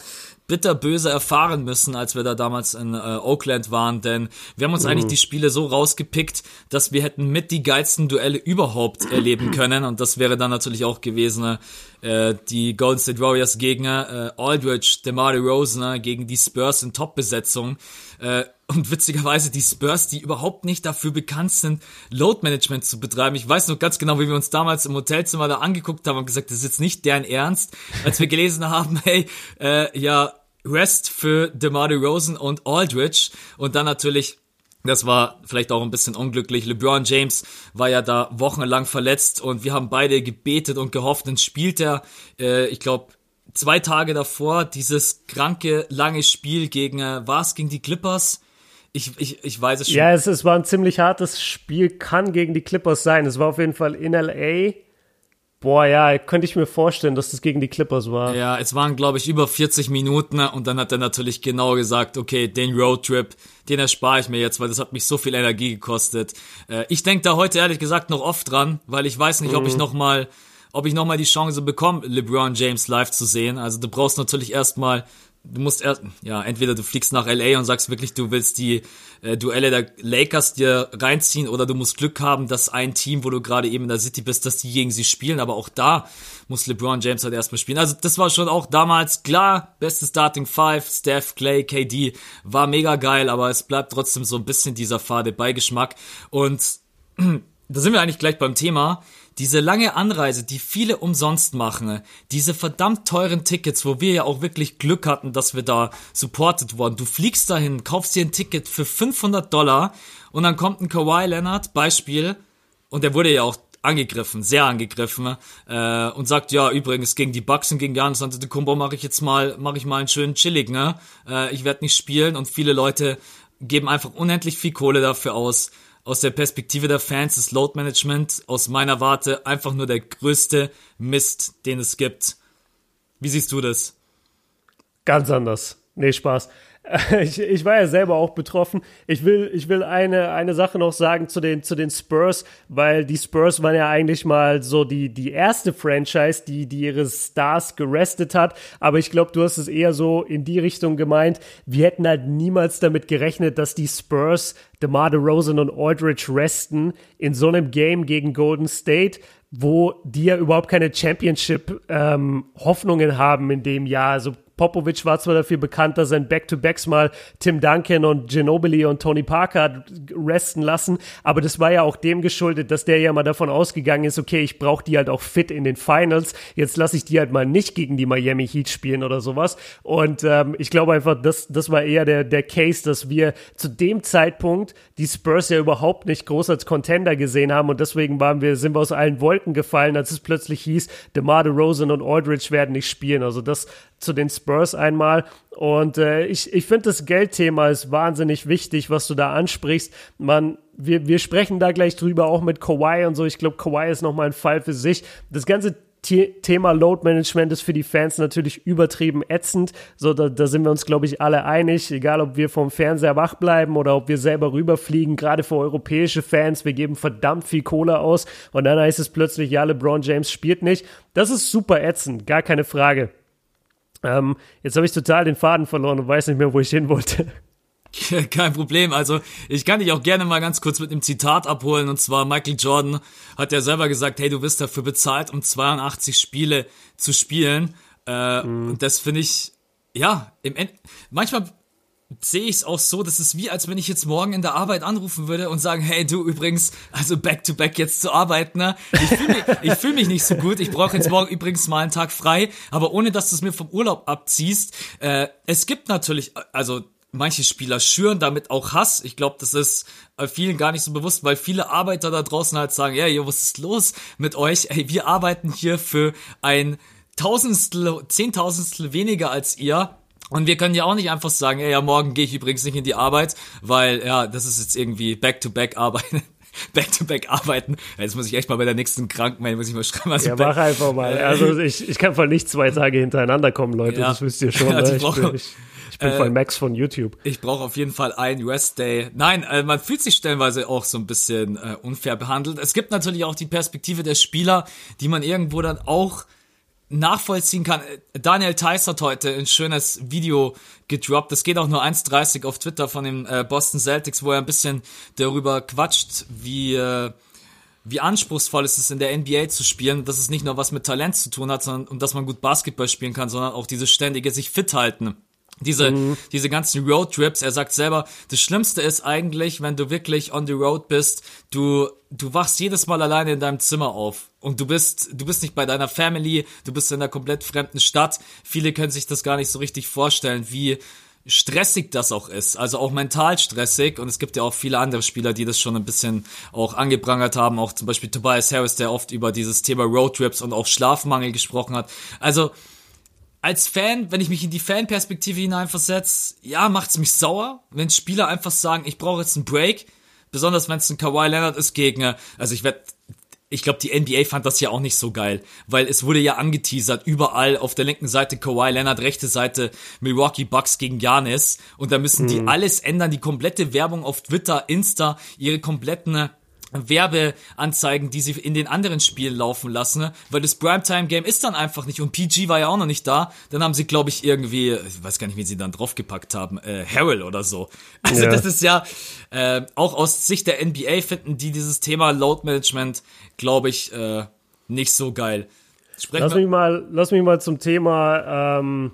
bitterböse erfahren müssen, als wir da damals in äh, Oakland waren, denn wir haben uns mhm. eigentlich die Spiele so rausgepickt, dass wir hätten mit die geilsten Duelle überhaupt erleben können und das wäre dann natürlich auch gewesen äh, die Golden State Warriors gegen äh, Aldridge, DeMar DeRozan gegen die Spurs in Top-Besetzung äh, und witzigerweise die Spurs, die überhaupt nicht dafür bekannt sind, Load Management zu betreiben. Ich weiß noch ganz genau, wie wir uns damals im Hotelzimmer da angeguckt haben und gesagt, das ist jetzt nicht deren Ernst, als wir gelesen haben, hey, äh, ja, Rest für DeMar DeRozan und Aldridge und dann natürlich das war vielleicht auch ein bisschen unglücklich. LeBron James war ja da wochenlang verletzt und wir haben beide gebetet und gehofft. Dann spielt er, äh, ich glaube, zwei Tage davor dieses kranke, lange Spiel gegen, äh, was, gegen die Clippers? Ich, ich, ich weiß es schon. Ja, es, es war ein ziemlich hartes Spiel, kann gegen die Clippers sein. Es war auf jeden Fall in LA. Boah, ja, könnte ich mir vorstellen, dass das gegen die Clippers war. Ja, es waren, glaube ich, über 40 Minuten und dann hat er natürlich genau gesagt, okay, den Roadtrip, den erspare ich mir jetzt, weil das hat mich so viel Energie gekostet. Äh, ich denke da heute ehrlich gesagt noch oft dran, weil ich weiß nicht, mhm. ob ich mhm. Ob ich noch mal die Chance bekomme, LeBron James live zu sehen. Also du brauchst natürlich erstmal du musst erst, ja, entweder du fliegst nach LA und sagst wirklich, du willst die äh, Duelle der Lakers dir reinziehen oder du musst Glück haben, dass ein Team, wo du gerade eben in der City bist, dass die gegen sie spielen, aber auch da muss LeBron James halt erstmal spielen. Also das war schon auch damals klar, beste Starting Five, Steph, Clay, KD, war mega geil, aber es bleibt trotzdem so ein bisschen dieser fade Beigeschmack und da sind wir eigentlich gleich beim Thema diese lange Anreise, die viele umsonst machen, diese verdammt teuren Tickets, wo wir ja auch wirklich Glück hatten, dass wir da supported wurden. Du fliegst dahin, kaufst dir ein Ticket für 500 Dollar und dann kommt ein Kawhi Leonard, Beispiel, und der wurde ja auch angegriffen, sehr angegriffen äh, und sagt ja übrigens gegen die Bucks und gegen Janis Antetokounmpo mache ich jetzt mal mache ich mal einen schönen chillig, ne? Äh, ich werde nicht spielen und viele Leute geben einfach unendlich viel Kohle dafür aus aus der Perspektive der Fans ist Load Management aus meiner Warte einfach nur der größte Mist, den es gibt. Wie siehst du das? Ganz anders. Nee, Spaß. Ich, ich war ja selber auch betroffen. Ich will, ich will eine, eine Sache noch sagen zu den, zu den Spurs, weil die Spurs waren ja eigentlich mal so die, die erste Franchise, die, die ihre Stars gerestet hat. Aber ich glaube, du hast es eher so in die Richtung gemeint. Wir hätten halt niemals damit gerechnet, dass die Spurs DeMar DeRozan und Aldridge resten in so einem Game gegen Golden State wo die ja überhaupt keine Championship-Hoffnungen ähm, haben in dem Jahr. Also Popovic war zwar dafür bekannt, dass er in Back-to-Backs mal Tim Duncan und Ginobili und Tony Parker hat resten lassen, aber das war ja auch dem geschuldet, dass der ja mal davon ausgegangen ist, okay, ich brauche die halt auch fit in den Finals, jetzt lasse ich die halt mal nicht gegen die Miami Heat spielen oder sowas. Und ähm, ich glaube einfach, das, das war eher der, der Case, dass wir zu dem Zeitpunkt die Spurs ja überhaupt nicht groß als Contender gesehen haben und deswegen waren wir, sind wir aus allen Wolken gefallen, als es plötzlich hieß, DeMar DeRozan und Aldridge werden nicht spielen. Also das zu den Spurs einmal. Und äh, ich, ich finde, das Geldthema ist wahnsinnig wichtig, was du da ansprichst. Man, wir, wir sprechen da gleich drüber, auch mit Kawhi und so. Ich glaube, Kawhi ist nochmal ein Fall für sich. Das ganze Thema Load Management ist für die Fans natürlich übertrieben ätzend. So, da, da sind wir uns, glaube ich, alle einig. Egal, ob wir vom Fernseher wach bleiben oder ob wir selber rüberfliegen, gerade für europäische Fans. Wir geben verdammt viel Kohle aus und dann heißt es plötzlich, ja, LeBron James spielt nicht. Das ist super ätzend, gar keine Frage. Ähm, jetzt habe ich total den Faden verloren und weiß nicht mehr, wo ich hin wollte. Kein Problem. Also ich kann dich auch gerne mal ganz kurz mit einem Zitat abholen. Und zwar Michael Jordan hat ja selber gesagt, hey, du wirst dafür bezahlt, um 82 Spiele zu spielen. Äh, mhm. Und das finde ich, ja, im End manchmal sehe ich es auch so, das ist wie, als wenn ich jetzt morgen in der Arbeit anrufen würde und sagen, hey du übrigens, also back to back jetzt zu arbeiten, ne? Ich fühle mich, fühl mich nicht so gut, ich brauche jetzt morgen übrigens mal einen Tag frei, aber ohne dass du es mir vom Urlaub abziehst. Äh, es gibt natürlich, also manche Spieler schüren damit auch Hass. Ich glaube, das ist vielen gar nicht so bewusst, weil viele Arbeiter da draußen halt sagen, ja, yo, was ist los mit euch? Ey, wir arbeiten hier für ein Tausendstel, Zehntausendstel weniger als ihr und wir können ja auch nicht einfach sagen, ey, ja, morgen gehe ich übrigens nicht in die Arbeit, weil, ja, das ist jetzt irgendwie back-to-back arbeiten. Back-to-back arbeiten. Jetzt muss ich echt mal bei der nächsten Krankenmeldung, muss ich mal schreiben. Also ja, mach einfach mal. Also ich, ich kann voll nicht zwei Tage hintereinander kommen, Leute. Ja. Das wisst ihr schon. Ja, ne? ich, bin, ich, ich bin äh, voll Max von YouTube. Ich brauche auf jeden Fall einen Rest Day. Nein, äh, man fühlt sich stellenweise auch so ein bisschen äh, unfair behandelt. Es gibt natürlich auch die Perspektive der Spieler, die man irgendwo dann auch nachvollziehen kann. Daniel Theiss hat heute ein schönes Video gedroppt. Das geht auch nur 1,30 auf Twitter von den äh, Boston Celtics, wo er ein bisschen darüber quatscht, wie, äh, wie anspruchsvoll es ist, in der NBA zu spielen, dass es nicht nur was mit Talent zu tun hat, sondern und dass man gut Basketball spielen kann, sondern auch dieses ständige sich fit halten. Diese, mhm. diese ganzen Roadtrips, er sagt selber, das Schlimmste ist eigentlich, wenn du wirklich on the road bist, du, du wachst jedes Mal alleine in deinem Zimmer auf. Und du bist, du bist nicht bei deiner Family, du bist in einer komplett fremden Stadt. Viele können sich das gar nicht so richtig vorstellen, wie stressig das auch ist. Also auch mental stressig. Und es gibt ja auch viele andere Spieler, die das schon ein bisschen auch angeprangert haben. Auch zum Beispiel Tobias Harris, der oft über dieses Thema Roadtrips und auch Schlafmangel gesprochen hat. Also, als Fan, wenn ich mich in die Fanperspektive hineinversetze, ja, macht's mich sauer, wenn Spieler einfach sagen, ich brauche jetzt einen Break, besonders wenn es ein Kawhi Leonard ist gegen, also ich werde ich glaube, die NBA fand das ja auch nicht so geil, weil es wurde ja angeteasert, überall auf der linken Seite Kawhi Leonard, rechte Seite Milwaukee Bucks gegen Janis und da müssen die mhm. alles ändern, die komplette Werbung auf Twitter, Insta, ihre kompletten Werbeanzeigen, die sie in den anderen Spielen laufen lassen, ne? weil das Primetime-Game ist dann einfach nicht und PG war ja auch noch nicht da. Dann haben sie, glaube ich, irgendwie, ich weiß gar nicht, wie sie dann draufgepackt haben, äh, Harrell oder so. Also ja. das ist ja äh, auch aus Sicht der NBA finden die dieses Thema Load Management, glaube ich, äh, nicht so geil. Sprechen lass mich mal, lass mich mal zum Thema. Ähm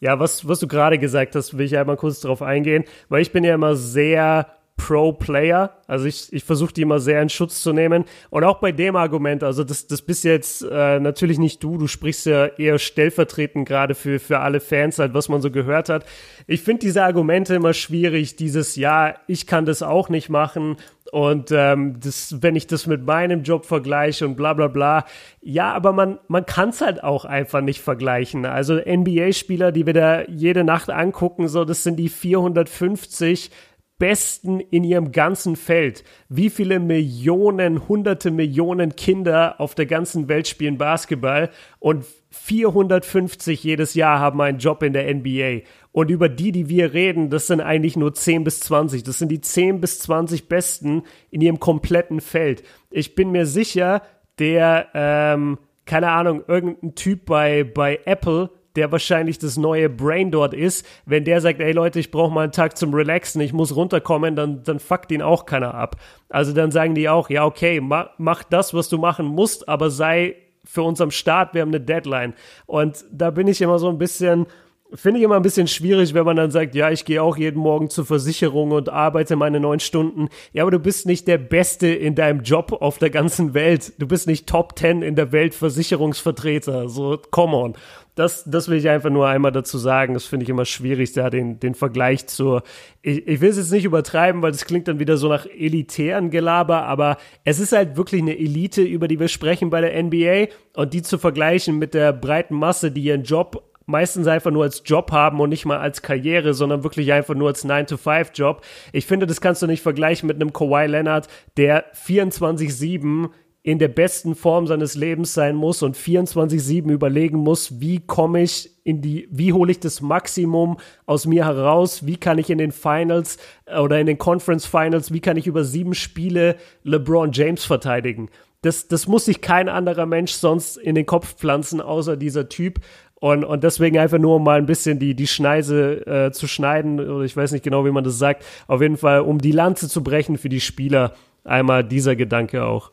ja, was, was du gerade gesagt hast, will ich einmal kurz darauf eingehen, weil ich bin ja immer sehr Pro-Player. Also ich, ich versuche die immer sehr in Schutz zu nehmen. Und auch bei dem Argument, also das, das bist jetzt äh, natürlich nicht du, du sprichst ja eher stellvertretend gerade für, für alle Fans, halt, was man so gehört hat. Ich finde diese Argumente immer schwierig, dieses Ja, ich kann das auch nicht machen und ähm, das, wenn ich das mit meinem Job vergleiche und bla bla bla. Ja, aber man, man kann es halt auch einfach nicht vergleichen. Also NBA-Spieler, die wir da jede Nacht angucken, so das sind die 450 Besten in ihrem ganzen Feld. Wie viele Millionen, hunderte Millionen Kinder auf der ganzen Welt spielen Basketball und 450 jedes Jahr haben einen Job in der NBA. Und über die, die wir reden, das sind eigentlich nur 10 bis 20. Das sind die 10 bis 20 Besten in ihrem kompletten Feld. Ich bin mir sicher, der, ähm, keine Ahnung, irgendein Typ bei, bei Apple, der wahrscheinlich das neue Brain dort ist, wenn der sagt, ey Leute, ich brauche mal einen Tag zum Relaxen, ich muss runterkommen, dann, dann fuckt ihn auch keiner ab. Also dann sagen die auch, ja, okay, mach, mach das, was du machen musst, aber sei für uns am Start, wir haben eine Deadline. Und da bin ich immer so ein bisschen, Finde ich immer ein bisschen schwierig, wenn man dann sagt, ja, ich gehe auch jeden Morgen zur Versicherung und arbeite meine neun Stunden. Ja, aber du bist nicht der Beste in deinem Job auf der ganzen Welt. Du bist nicht Top Ten in der Welt Versicherungsvertreter. So, come on. Das, das will ich einfach nur einmal dazu sagen. Das finde ich immer schwierig, da den, den Vergleich zur. Ich, ich will es jetzt nicht übertreiben, weil das klingt dann wieder so nach elitären Gelaber, aber es ist halt wirklich eine Elite, über die wir sprechen bei der NBA und die zu vergleichen mit der breiten Masse, die ihren Job meistens einfach nur als Job haben und nicht mal als Karriere, sondern wirklich einfach nur als 9-to-5-Job. Ich finde, das kannst du nicht vergleichen mit einem Kawhi Leonard, der 24-7 in der besten Form seines Lebens sein muss und 24-7 überlegen muss, wie komme ich in die, wie hole ich das Maximum aus mir heraus, wie kann ich in den Finals äh, oder in den Conference Finals, wie kann ich über sieben Spiele LeBron James verteidigen. Das, das muss sich kein anderer Mensch sonst in den Kopf pflanzen, außer dieser Typ. Und, und deswegen einfach nur, um mal ein bisschen die, die Schneise äh, zu schneiden, oder ich weiß nicht genau, wie man das sagt, auf jeden Fall, um die Lanze zu brechen für die Spieler. Einmal dieser Gedanke auch.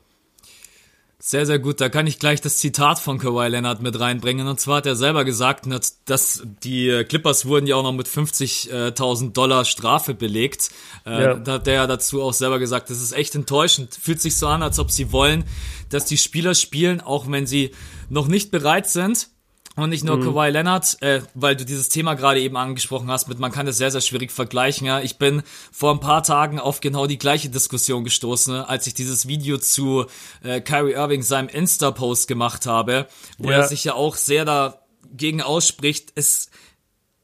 Sehr, sehr gut. Da kann ich gleich das Zitat von Kawhi Leonard mit reinbringen. Und zwar hat er selber gesagt, dass die Clippers wurden ja auch noch mit 50.000 Dollar Strafe belegt. Äh, ja. Da hat er dazu auch selber gesagt, das ist echt enttäuschend. Fühlt sich so an, als ob sie wollen, dass die Spieler spielen, auch wenn sie noch nicht bereit sind. Und nicht nur mhm. Kawhi Leonard, äh, weil du dieses Thema gerade eben angesprochen hast, mit man kann es sehr, sehr schwierig vergleichen. Ja. Ich bin vor ein paar Tagen auf genau die gleiche Diskussion gestoßen, als ich dieses Video zu äh, Kyrie Irving seinem Insta-Post gemacht habe, wo ja. er sich ja auch sehr dagegen ausspricht. Es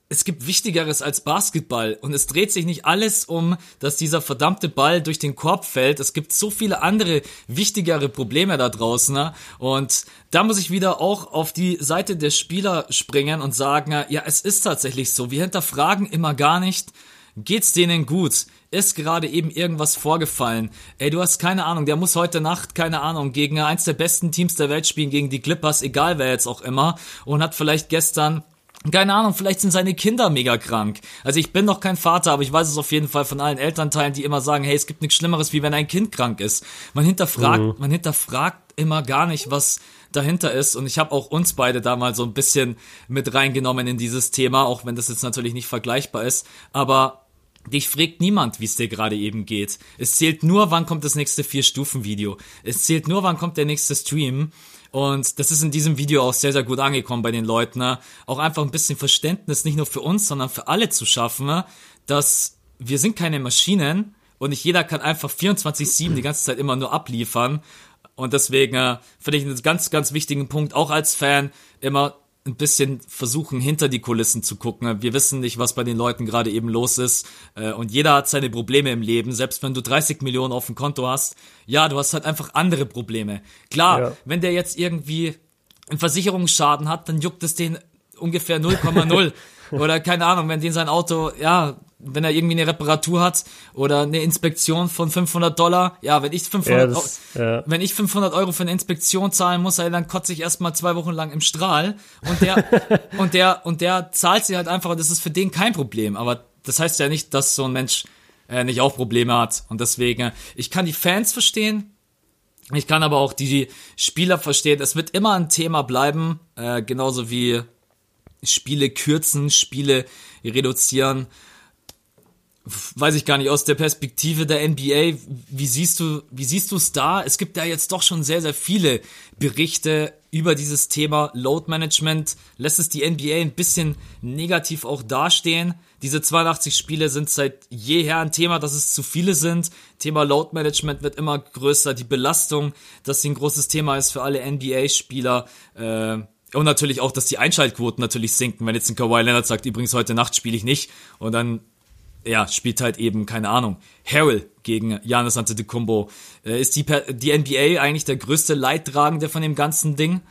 es gibt Wichtigeres als Basketball und es dreht sich nicht alles um, dass dieser verdammte Ball durch den Korb fällt. Es gibt so viele andere wichtigere Probleme da draußen ne? und da muss ich wieder auch auf die Seite der Spieler springen und sagen, ja, es ist tatsächlich so. Wir hinterfragen immer gar nicht, geht's denen gut? Ist gerade eben irgendwas vorgefallen? Ey, du hast keine Ahnung, der muss heute Nacht, keine Ahnung, gegen eins der besten Teams der Welt spielen, gegen die Clippers, egal wer jetzt auch immer, und hat vielleicht gestern keine Ahnung, vielleicht sind seine Kinder mega krank. Also ich bin noch kein Vater, aber ich weiß es auf jeden Fall von allen Elternteilen, die immer sagen, hey, es gibt nichts Schlimmeres, wie wenn ein Kind krank ist. Man hinterfragt, mhm. man hinterfragt immer gar nicht, was dahinter ist. Und ich habe auch uns beide da mal so ein bisschen mit reingenommen in dieses Thema, auch wenn das jetzt natürlich nicht vergleichbar ist. Aber Dich fragt niemand, wie es dir gerade eben geht. Es zählt nur, wann kommt das nächste Vier-Stufen-Video. Es zählt nur, wann kommt der nächste Stream. Und das ist in diesem Video auch sehr, sehr gut angekommen bei den Leuten. Ne? Auch einfach ein bisschen Verständnis, nicht nur für uns, sondern für alle zu schaffen, ne? dass wir sind keine Maschinen und nicht jeder kann einfach 24-7 die ganze Zeit immer nur abliefern. Und deswegen äh, finde ich einen ganz, ganz wichtigen Punkt, auch als Fan, immer ein bisschen versuchen, hinter die Kulissen zu gucken. Wir wissen nicht, was bei den Leuten gerade eben los ist. Äh, und jeder hat seine Probleme im Leben. Selbst wenn du 30 Millionen auf dem Konto hast, ja, du hast halt einfach andere Probleme. Klar, ja. wenn der jetzt irgendwie einen Versicherungsschaden hat, dann juckt es den ungefähr 0,0. Oder keine Ahnung, wenn den sein Auto, ja, wenn er irgendwie eine Reparatur hat oder eine Inspektion von 500 Dollar, ja, wenn ich 500, ja, das, ja. wenn ich 500 Euro für eine Inspektion zahlen muss, dann kotze ich erstmal zwei Wochen lang im Strahl und der, und der, und der zahlt sie halt einfach und das ist für den kein Problem. Aber das heißt ja nicht, dass so ein Mensch äh, nicht auch Probleme hat und deswegen, ich kann die Fans verstehen, ich kann aber auch die Spieler verstehen. Es wird immer ein Thema bleiben, äh, genauso wie Spiele kürzen, Spiele reduzieren weiß ich gar nicht, aus der Perspektive der NBA, wie siehst du, wie siehst du es da? Es gibt ja jetzt doch schon sehr, sehr viele Berichte über dieses Thema Load Management. Lässt es die NBA ein bisschen negativ auch dastehen? Diese 82 Spiele sind seit jeher ein Thema, dass es zu viele sind. Thema Load Management wird immer größer. Die Belastung, dass sie ein großes Thema ist für alle NBA-Spieler. Äh, und natürlich auch, dass die Einschaltquoten natürlich sinken. Wenn jetzt ein Kawhi Leonard sagt, übrigens heute Nacht spiele ich nicht und dann ja, spielt halt eben, keine Ahnung, Harrell gegen Giannis Antetokounmpo. Äh, ist die, die NBA eigentlich der größte Leidtragende von dem ganzen Ding?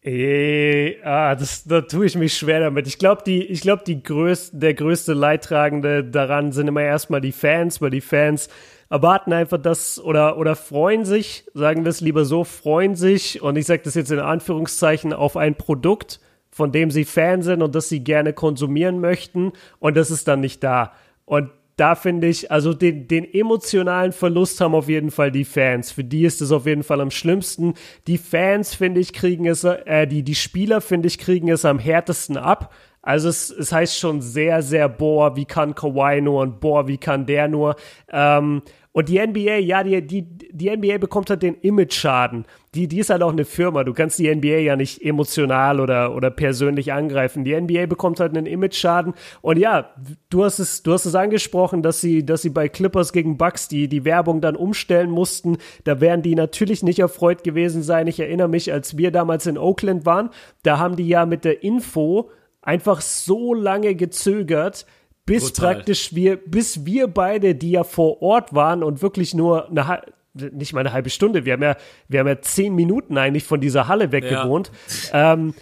Ey, ah, das, da tue ich mich schwer damit. Ich glaube, die, ich glaube, die größte, der größte Leidtragende daran sind immer erstmal die Fans, weil die Fans erwarten einfach das oder, oder freuen sich, sagen wir es lieber so, freuen sich, und ich sage das jetzt in Anführungszeichen, auf ein Produkt, von dem sie Fan sind und das sie gerne konsumieren möchten und das ist dann nicht da. Und da finde ich, also den, den emotionalen Verlust haben auf jeden Fall die Fans. Für die ist es auf jeden Fall am schlimmsten. Die Fans, finde ich, kriegen es, äh, die, die Spieler, finde ich, kriegen es am härtesten ab. Also es, es heißt schon sehr, sehr, boah, wie kann Kawhi nur und boah, wie kann der nur. Ähm, und die NBA, ja, die, die, die NBA bekommt halt den Image-Schaden. Die, die ist halt auch eine Firma. Du kannst die NBA ja nicht emotional oder, oder persönlich angreifen. Die NBA bekommt halt einen Image-Schaden. Und ja, du hast es, du hast es angesprochen, dass sie, dass sie bei Clippers gegen Bucks die, die Werbung dann umstellen mussten. Da wären die natürlich nicht erfreut gewesen sein. Ich erinnere mich, als wir damals in Oakland waren, da haben die ja mit der Info einfach so lange gezögert, bis Total. praktisch wir, bis wir beide, die ja vor Ort waren und wirklich nur eine nicht mal eine halbe Stunde, wir haben ja, wir haben ja zehn Minuten eigentlich von dieser Halle weg ja. gewohnt. Ähm,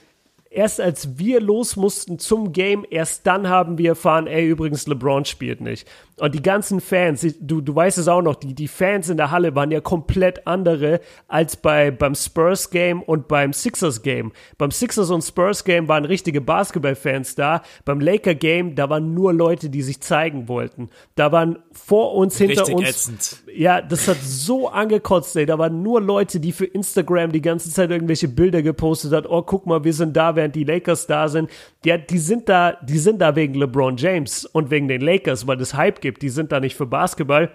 erst als wir los mussten zum Game, erst dann haben wir erfahren, ey, übrigens, LeBron spielt nicht. Und die ganzen Fans, du, du weißt es auch noch, die, die Fans in der Halle waren ja komplett andere als bei, beim Spurs Game und beim Sixers Game. Beim Sixers und Spurs Game waren richtige Basketball-Fans da. Beim Laker Game, da waren nur Leute, die sich zeigen wollten. Da waren vor uns, hinter Richtig uns. Ätzend. Ja, das hat so angekotzt, ey. Da waren nur Leute, die für Instagram die ganze Zeit irgendwelche Bilder gepostet hat. Oh, guck mal, wir sind da, während die Lakers da sind. Ja, die sind da, die sind da wegen LeBron James und wegen den Lakers, weil es Hype gibt. Die sind da nicht für Basketball.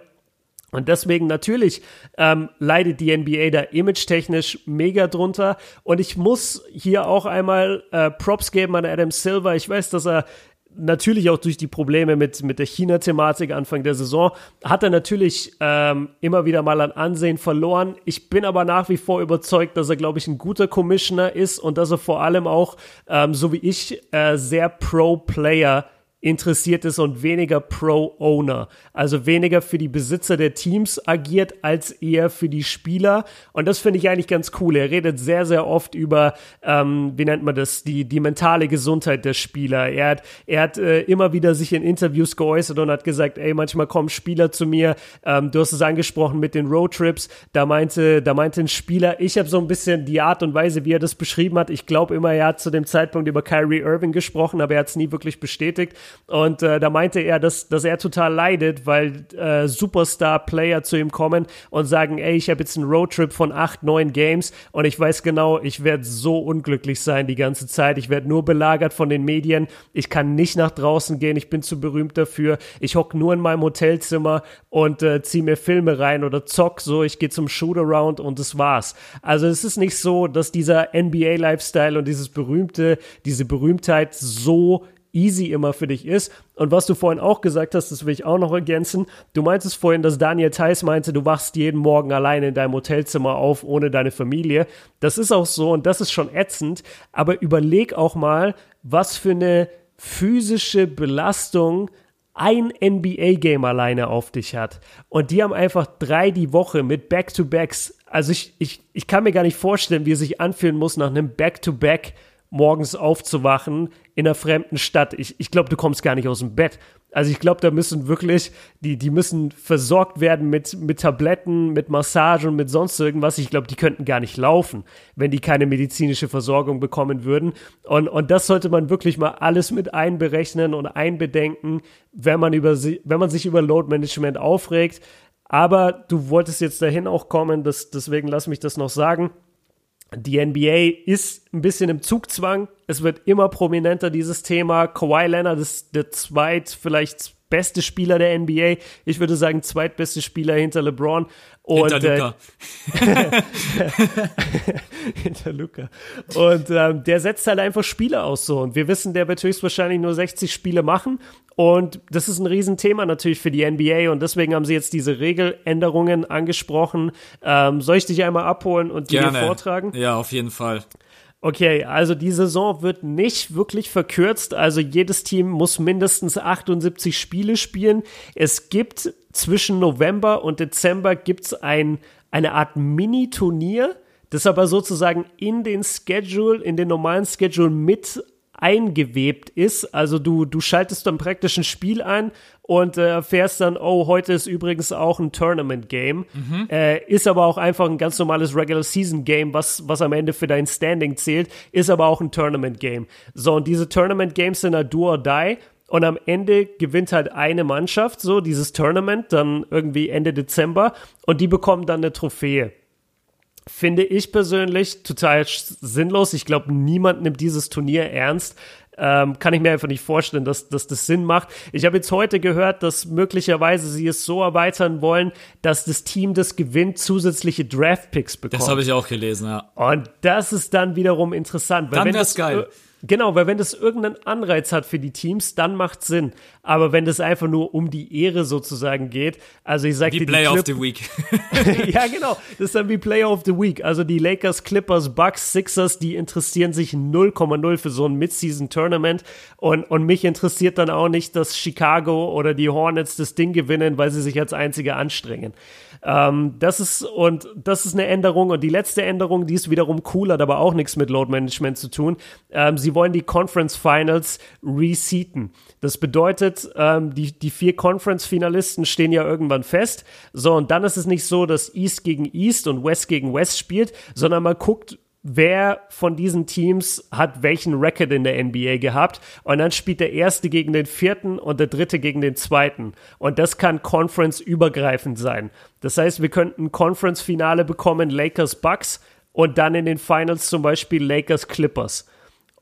Und deswegen natürlich ähm, leidet die NBA da image-technisch mega drunter. Und ich muss hier auch einmal äh, Props geben an Adam Silver. Ich weiß, dass er natürlich auch durch die Probleme mit, mit der China-Thematik Anfang der Saison, hat er natürlich ähm, immer wieder mal an Ansehen verloren. Ich bin aber nach wie vor überzeugt, dass er, glaube ich, ein guter Commissioner ist und dass er vor allem auch, ähm, so wie ich, äh, sehr Pro-Player ist interessiert ist und weniger Pro-Owner. Also weniger für die Besitzer der Teams agiert, als eher für die Spieler. Und das finde ich eigentlich ganz cool. Er redet sehr, sehr oft über, ähm, wie nennt man das, die, die mentale Gesundheit der Spieler. Er hat, er hat äh, immer wieder sich in Interviews geäußert und hat gesagt, ey, manchmal kommen Spieler zu mir, ähm, du hast es angesprochen mit den Roadtrips, da meinte, da meinte ein Spieler, ich habe so ein bisschen die Art und Weise, wie er das beschrieben hat. Ich glaube immer, er hat zu dem Zeitpunkt über Kyrie Irving gesprochen, aber er hat es nie wirklich bestätigt. Und äh, da meinte er, dass, dass er total leidet, weil äh, Superstar-Player zu ihm kommen und sagen, ey, ich habe jetzt einen Roadtrip von acht, neun Games und ich weiß genau, ich werde so unglücklich sein die ganze Zeit. Ich werde nur belagert von den Medien. Ich kann nicht nach draußen gehen. Ich bin zu berühmt dafür. Ich hock nur in meinem Hotelzimmer und äh, ziehe mir Filme rein oder zock so. Ich gehe zum Shootaround und das war's. Also es ist nicht so, dass dieser NBA-Lifestyle und dieses berühmte, diese Berühmtheit so easy immer für dich ist. Und was du vorhin auch gesagt hast, das will ich auch noch ergänzen. Du meintest vorhin, dass Daniel Theiss meinte, du wachst jeden Morgen alleine in deinem Hotelzimmer auf, ohne deine Familie. Das ist auch so und das ist schon ätzend. Aber überleg auch mal, was für eine physische Belastung ein NBA-Game alleine auf dich hat. Und die haben einfach drei die Woche mit Back-to-Backs. Also ich, ich, ich kann mir gar nicht vorstellen, wie es sich anfühlen muss nach einem Back-to-Back. back morgens aufzuwachen in einer fremden Stadt. Ich, ich glaube, du kommst gar nicht aus dem Bett. Also ich glaube, da müssen wirklich, die, die müssen versorgt werden mit, mit Tabletten, mit Massage und mit sonst irgendwas. Ich glaube, die könnten gar nicht laufen, wenn die keine medizinische Versorgung bekommen würden. Und, und das sollte man wirklich mal alles mit einberechnen und einbedenken, wenn man, über, wenn man sich über Load Management aufregt. Aber du wolltest jetzt dahin auch kommen, das, deswegen lass mich das noch sagen die NBA ist ein bisschen im Zugzwang. Es wird immer prominenter, dieses Thema. Kawhi Leonard ist der zweit, vielleicht beste Spieler der NBA. Ich würde sagen, zweitbeste Spieler hinter LeBron. Und, hinter Luca. Äh, hinter Luca. Und ähm, der setzt halt einfach Spiele aus so. Und wir wissen, der wird höchstwahrscheinlich nur 60 Spiele machen. Und das ist ein Riesenthema natürlich für die NBA. Und deswegen haben sie jetzt diese Regeländerungen angesprochen. Ähm, soll ich dich einmal abholen und dir vortragen? Ja, auf jeden Fall. Okay, also die Saison wird nicht wirklich verkürzt. Also jedes Team muss mindestens 78 Spiele spielen. Es gibt zwischen November und Dezember gibt's ein, eine Art Mini-Turnier, das aber sozusagen in den Schedule, in den normalen Schedule mit eingewebt ist. Also du, du schaltest dann praktisch ein Spiel ein und äh, erfährst dann, oh, heute ist übrigens auch ein Tournament-Game. Mhm. Äh, ist aber auch einfach ein ganz normales Regular-Season-Game, was, was am Ende für dein Standing zählt, ist aber auch ein Tournament-Game. So, und diese Tournament-Games sind ein Do or Die. Und am Ende gewinnt halt eine Mannschaft, so dieses Tournament, dann irgendwie Ende Dezember, und die bekommen dann eine Trophäe finde ich persönlich total sinnlos. Ich glaube, niemand nimmt dieses Turnier ernst. Ähm, kann ich mir einfach nicht vorstellen, dass, dass das Sinn macht. Ich habe jetzt heute gehört, dass möglicherweise sie es so erweitern wollen, dass das Team, das gewinnt, zusätzliche Draft-Picks bekommt. Das habe ich auch gelesen, ja. Und das ist dann wiederum interessant. Weil dann wäre geil. Genau, weil wenn das irgendeinen Anreiz hat für die Teams, dann macht Sinn. Aber wenn das einfach nur um die Ehre sozusagen geht, also ich sag wie dir, Player of the Week. ja, genau, das ist dann wie Player of the Week. Also die Lakers, Clippers, Bucks, Sixers, die interessieren sich 0,0 für so ein Mid-Season-Tournament. Tournament. Und, und mich interessiert dann auch nicht, dass Chicago oder die Hornets das Ding gewinnen, weil sie sich als einzige anstrengen. Ähm, das ist und das ist eine Änderung und die letzte Änderung, die ist wiederum cool, hat aber auch nichts mit Load Management zu tun. Ähm, sie wollen die Conference Finals reseaten. Das bedeutet, ähm, die, die vier Conference-Finalisten stehen ja irgendwann fest. So, und dann ist es nicht so, dass East gegen East und West gegen West spielt, sondern man guckt, wer von diesen Teams hat welchen Record in der NBA gehabt. Und dann spielt der erste gegen den vierten und der dritte gegen den zweiten. Und das kann Conference-übergreifend sein. Das heißt, wir könnten Conference-Finale bekommen, Lakers Bucks und dann in den Finals zum Beispiel Lakers Clippers.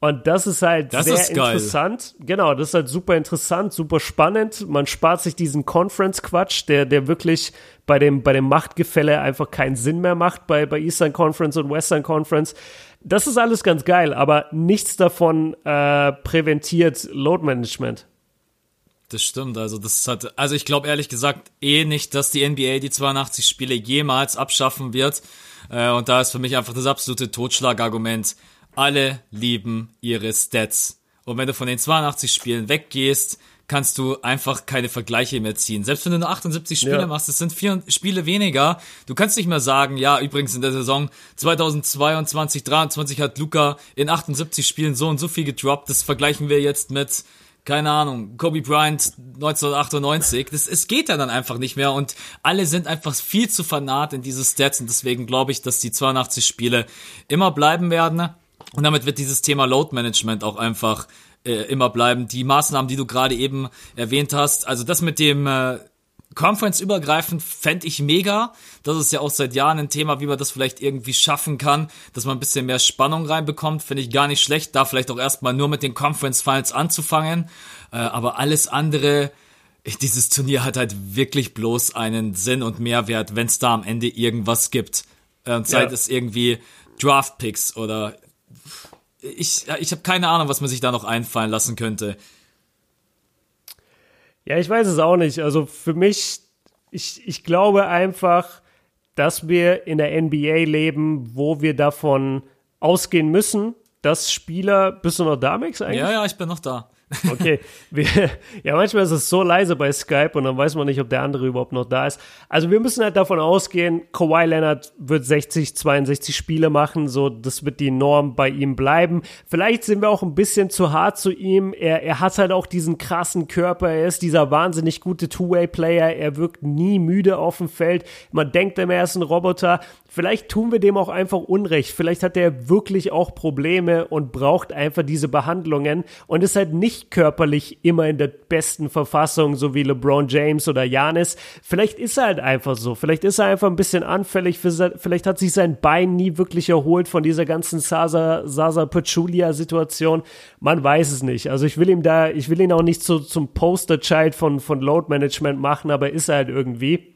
Und das ist halt das sehr ist interessant. Genau, das ist halt super interessant, super spannend. Man spart sich diesen Conference-Quatsch, der, der wirklich bei dem, bei dem Machtgefälle einfach keinen Sinn mehr macht bei, bei Eastern Conference und Western Conference. Das ist alles ganz geil, aber nichts davon äh, präventiert Load Management. Das stimmt, also das hat, also ich glaube ehrlich gesagt eh nicht, dass die NBA die 82 Spiele jemals abschaffen wird. Äh, und da ist für mich einfach das absolute Totschlagargument alle lieben ihre Stats. Und wenn du von den 82 Spielen weggehst, kannst du einfach keine Vergleiche mehr ziehen. Selbst wenn du nur 78 Spiele ja. machst, das sind vier Spiele weniger. Du kannst nicht mehr sagen, ja, übrigens in der Saison 2022, 2023 hat Luca in 78 Spielen so und so viel gedroppt. Das vergleichen wir jetzt mit, keine Ahnung, Kobe Bryant 1998. Das, es geht ja dann einfach nicht mehr und alle sind einfach viel zu fanat in diese Stats und deswegen glaube ich, dass die 82 Spiele immer bleiben werden. Und damit wird dieses Thema Load Management auch einfach äh, immer bleiben. Die Maßnahmen, die du gerade eben erwähnt hast, also das mit dem äh, Conference übergreifend fände ich mega. Das ist ja auch seit Jahren ein Thema, wie man das vielleicht irgendwie schaffen kann, dass man ein bisschen mehr Spannung reinbekommt. Finde ich gar nicht schlecht, da vielleicht auch erstmal nur mit den Conference Finals anzufangen. Äh, aber alles andere, dieses Turnier hat halt wirklich bloß einen Sinn und Mehrwert, wenn es da am Ende irgendwas gibt. Äh, sei ja. es irgendwie Draft Picks oder ich, ich habe keine Ahnung, was man sich da noch einfallen lassen könnte. Ja, ich weiß es auch nicht. Also für mich, ich, ich glaube einfach, dass wir in der NBA leben, wo wir davon ausgehen müssen, dass Spieler, bist du noch da, Max, eigentlich? Ja, ja, ich bin noch da. Okay. Wir, ja, manchmal ist es so leise bei Skype und dann weiß man nicht, ob der andere überhaupt noch da ist. Also wir müssen halt davon ausgehen, Kawhi Leonard wird 60, 62 Spiele machen, so das wird die Norm bei ihm bleiben. Vielleicht sind wir auch ein bisschen zu hart zu ihm. Er, er hat halt auch diesen krassen Körper, er ist dieser wahnsinnig gute Two-Way-Player, er wirkt nie müde auf dem Feld. Man denkt immer, er ist ein Roboter. Vielleicht tun wir dem auch einfach Unrecht. Vielleicht hat er wirklich auch Probleme und braucht einfach diese Behandlungen und ist halt nicht körperlich immer in der besten Verfassung, so wie LeBron James oder Janis. Vielleicht ist er halt einfach so. Vielleicht ist er einfach ein bisschen anfällig. Vielleicht hat sich sein Bein nie wirklich erholt von dieser ganzen Sasa, Sasa Pachulia Situation. Man weiß es nicht. Also ich will ihm da, ich will ihn auch nicht so zum Poster-Child von, von Load Management machen, aber ist er halt irgendwie.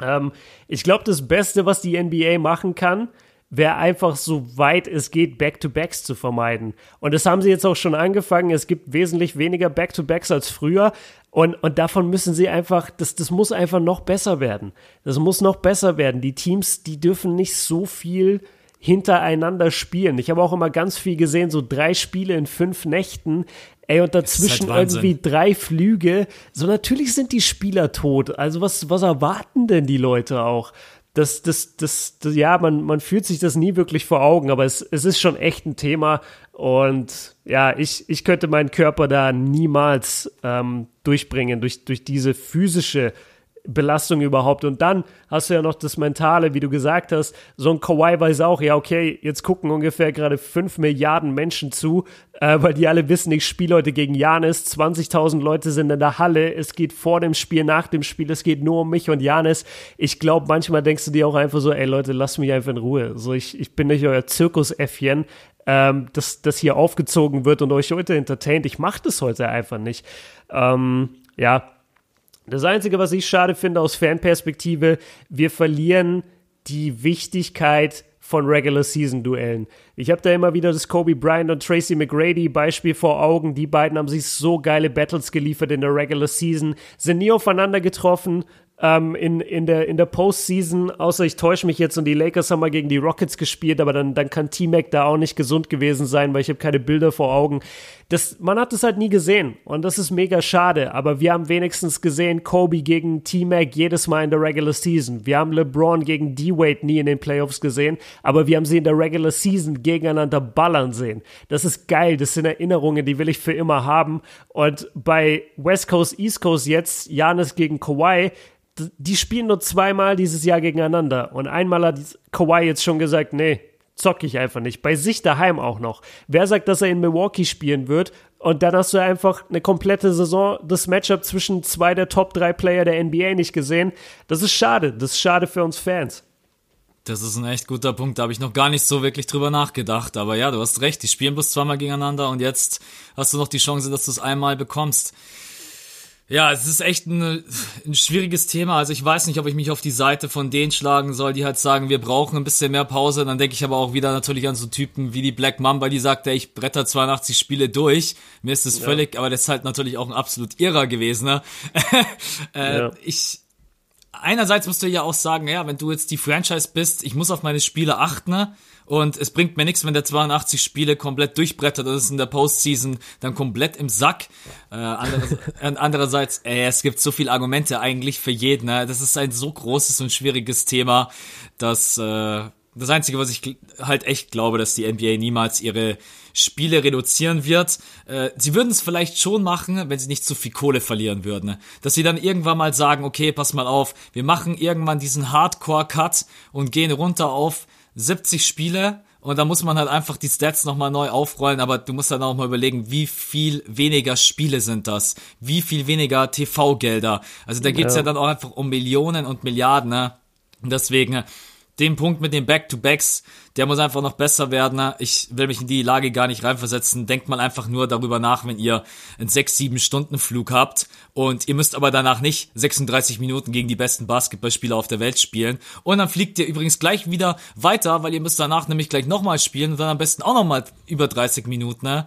Ähm, ich glaube, das Beste, was die NBA machen kann, wäre einfach so weit es geht, Back-to-Backs zu vermeiden. Und das haben sie jetzt auch schon angefangen. Es gibt wesentlich weniger Back-to-Backs als früher. Und, und davon müssen sie einfach, das, das muss einfach noch besser werden. Das muss noch besser werden. Die Teams, die dürfen nicht so viel hintereinander spielen. Ich habe auch immer ganz viel gesehen, so drei Spiele in fünf Nächten. Ey, und dazwischen halt irgendwie drei Flüge. So, natürlich sind die Spieler tot. Also, was, was erwarten denn die Leute auch? Das, das, das, das, ja, man, man fühlt sich das nie wirklich vor Augen, aber es, es ist schon echt ein Thema. Und ja, ich, ich könnte meinen Körper da niemals ähm, durchbringen, durch, durch diese physische Belastung überhaupt. Und dann hast du ja noch das Mentale, wie du gesagt hast. So ein Kawhi weiß auch, ja, okay, jetzt gucken ungefähr gerade 5 Milliarden Menschen zu, äh, weil die alle wissen, ich spiele heute gegen Janis. 20.000 Leute sind in der Halle. Es geht vor dem Spiel, nach dem Spiel. Es geht nur um mich und Janis. Ich glaube, manchmal denkst du dir auch einfach so, ey Leute, lasst mich einfach in Ruhe. So, ich, ich bin nicht euer Zirkusäffchen, ähm, das, das hier aufgezogen wird und euch heute entertaint. Ich mache das heute einfach nicht. Ähm, ja, das Einzige, was ich schade finde aus Fanperspektive, wir verlieren die Wichtigkeit von Regular Season Duellen. Ich habe da immer wieder das Kobe Bryant und Tracy McGrady Beispiel vor Augen. Die beiden haben sich so geile Battles geliefert in der Regular Season, sind nie aufeinander getroffen, ähm, in, in, der, in der Postseason, außer ich täusche mich jetzt und die Lakers haben mal gegen die Rockets gespielt, aber dann, dann kann T-Mac da auch nicht gesund gewesen sein, weil ich habe keine Bilder vor Augen. Das, man hat es halt nie gesehen und das ist mega schade, aber wir haben wenigstens gesehen Kobe gegen T-Mac jedes Mal in der Regular Season. Wir haben LeBron gegen D-Wade nie in den Playoffs gesehen, aber wir haben sie in der Regular Season gegeneinander ballern sehen. Das ist geil, das sind Erinnerungen, die will ich für immer haben und bei West Coast, East Coast jetzt, Janis gegen Kawhi, die spielen nur zweimal dieses Jahr gegeneinander. Und einmal hat Kawhi jetzt schon gesagt, nee, zock ich einfach nicht. Bei sich daheim auch noch. Wer sagt, dass er in Milwaukee spielen wird? Und dann hast du einfach eine komplette Saison das Matchup zwischen zwei der Top 3 Player der NBA nicht gesehen. Das ist schade. Das ist schade für uns Fans. Das ist ein echt guter Punkt. Da habe ich noch gar nicht so wirklich drüber nachgedacht. Aber ja, du hast recht. Die spielen bloß zweimal gegeneinander und jetzt hast du noch die Chance, dass du es einmal bekommst. Ja, es ist echt ein, ein, schwieriges Thema. Also ich weiß nicht, ob ich mich auf die Seite von denen schlagen soll, die halt sagen, wir brauchen ein bisschen mehr Pause. Dann denke ich aber auch wieder natürlich an so Typen wie die Black Mamba, die sagt, ey, ich bretter 82 Spiele durch. Mir ist das ja. völlig, aber das ist halt natürlich auch ein absolut irrer gewesen. Ne? äh, ja. Ich einerseits musst du ja auch sagen, ja, wenn du jetzt die Franchise bist, ich muss auf meine Spiele achten. Ne? Und es bringt mir nichts, wenn der 82 Spiele komplett durchbrettert. Das ist in der Postseason dann komplett im Sack. Äh, andererseits, ey, es gibt so viele Argumente eigentlich für jeden. Ne? Das ist ein so großes und schwieriges Thema, dass äh, das Einzige, was ich halt echt glaube, dass die NBA niemals ihre Spiele reduzieren wird. Äh, sie würden es vielleicht schon machen, wenn sie nicht zu viel Kohle verlieren würden. Ne? Dass sie dann irgendwann mal sagen, okay, pass mal auf, wir machen irgendwann diesen Hardcore-Cut und gehen runter auf 70 Spiele und da muss man halt einfach die Stats nochmal neu aufrollen, aber du musst dann auch mal überlegen, wie viel weniger Spiele sind das? Wie viel weniger TV-Gelder? Also da geht's ja. ja dann auch einfach um Millionen und Milliarden, ne? Und deswegen, den Punkt mit den Back-to-Backs, der muss einfach noch besser werden. Ich will mich in die Lage gar nicht reinversetzen. Denkt mal einfach nur darüber nach, wenn ihr einen 6-7 Stunden Flug habt und ihr müsst aber danach nicht 36 Minuten gegen die besten Basketballspieler auf der Welt spielen. Und dann fliegt ihr übrigens gleich wieder weiter, weil ihr müsst danach nämlich gleich nochmal spielen und dann am besten auch nochmal über 30 Minuten. Ne?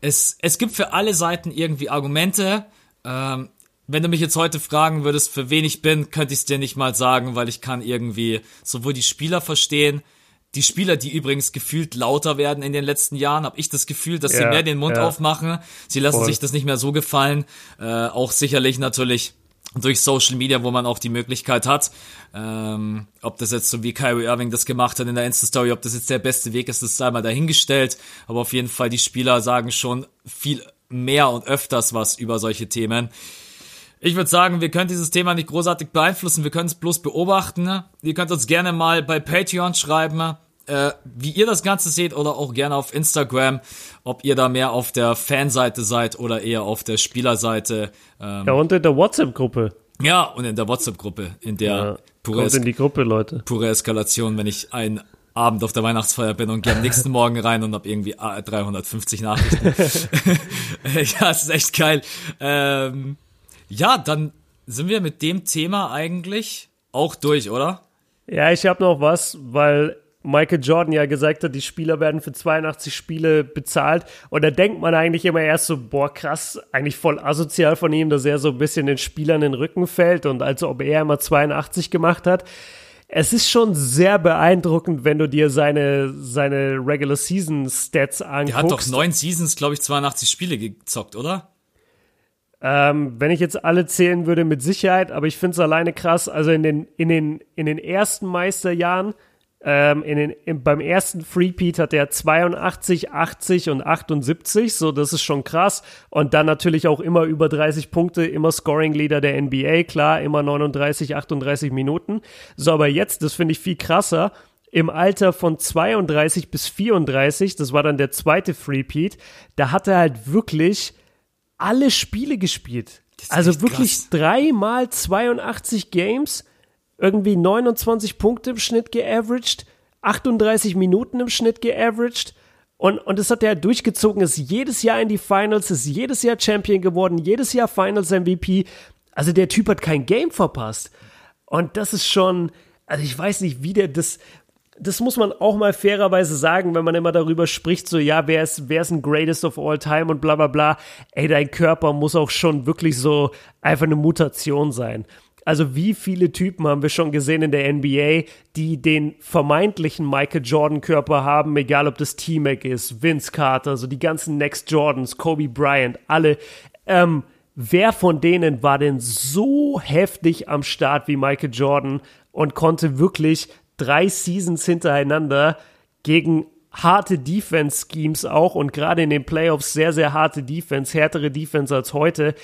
Es, es gibt für alle Seiten irgendwie Argumente. Ähm, wenn du mich jetzt heute fragen würdest, für wen ich bin, könnte ich es dir nicht mal sagen, weil ich kann irgendwie sowohl die Spieler verstehen, die Spieler, die übrigens gefühlt lauter werden in den letzten Jahren, habe ich das Gefühl, dass ja, sie mehr den Mund ja. aufmachen. Sie lassen Voll. sich das nicht mehr so gefallen. Äh, auch sicherlich natürlich durch Social Media, wo man auch die Möglichkeit hat, ähm, ob das jetzt so wie Kyrie Irving das gemacht hat in der Insta-Story, ob das jetzt der beste Weg ist, das sei mal dahingestellt. Aber auf jeden Fall, die Spieler sagen schon viel mehr und öfters was über solche Themen. Ich würde sagen, wir können dieses Thema nicht großartig beeinflussen, wir können es bloß beobachten. Ihr könnt uns gerne mal bei Patreon schreiben, äh, wie ihr das Ganze seht oder auch gerne auf Instagram, ob ihr da mehr auf der Fanseite seid oder eher auf der Spielerseite. Ähm, ja, und in der WhatsApp-Gruppe. Ja, und in der WhatsApp-Gruppe, in der ja, pure, in die Gruppe, Leute. pure Eskalation, wenn ich ein Abend auf der Weihnachtsfeier bin und gehe am nächsten Morgen rein und hab irgendwie 350 Nachrichten. ja, es ist echt geil. Ähm, ja, dann sind wir mit dem Thema eigentlich auch durch, oder? Ja, ich habe noch was, weil Michael Jordan ja gesagt hat, die Spieler werden für 82 Spiele bezahlt. Und da denkt man eigentlich immer erst so, boah, krass, eigentlich voll asozial von ihm, dass er so ein bisschen den Spielern in den Rücken fällt und als ob er immer 82 gemacht hat. Es ist schon sehr beeindruckend, wenn du dir seine, seine Regular Season Stats anguckst. Der hat doch neun Seasons, glaube ich, 82 Spiele gezockt, oder? Ähm, wenn ich jetzt alle zählen würde, mit Sicherheit, aber ich finde es alleine krass. Also in den, in den, in den ersten Meisterjahren, ähm, in den, in, beim ersten Freepeat hat er 82, 80 und 78, so das ist schon krass. Und dann natürlich auch immer über 30 Punkte, immer Scoring Leader der NBA, klar, immer 39, 38 Minuten. So, aber jetzt, das finde ich viel krasser im Alter von 32 bis 34, das war dann der zweite Freepeat, da hat er halt wirklich alle Spiele gespielt. Also wirklich dreimal 82 Games, irgendwie 29 Punkte im Schnitt geaveraged, 38 Minuten im Schnitt geaveraged. Und, und das hat er durchgezogen, ist jedes Jahr in die Finals, ist jedes Jahr Champion geworden, jedes Jahr Finals MVP. Also der Typ hat kein Game verpasst. Und das ist schon, also ich weiß nicht, wie der das, das muss man auch mal fairerweise sagen, wenn man immer darüber spricht, so, ja, wer ist, wer ist ein Greatest of All Time und bla bla bla. Ey, dein Körper muss auch schon wirklich so einfach eine Mutation sein. Also wie viele Typen haben wir schon gesehen in der NBA, die den vermeintlichen Michael Jordan Körper haben, egal ob das T-Mac ist, Vince Carter, so die ganzen Next Jordans, Kobe Bryant, alle. Ähm, wer von denen war denn so heftig am Start wie Michael Jordan und konnte wirklich drei Seasons hintereinander gegen harte Defense-Schemes auch und gerade in den Playoffs sehr, sehr harte Defense, härtere Defense als heute,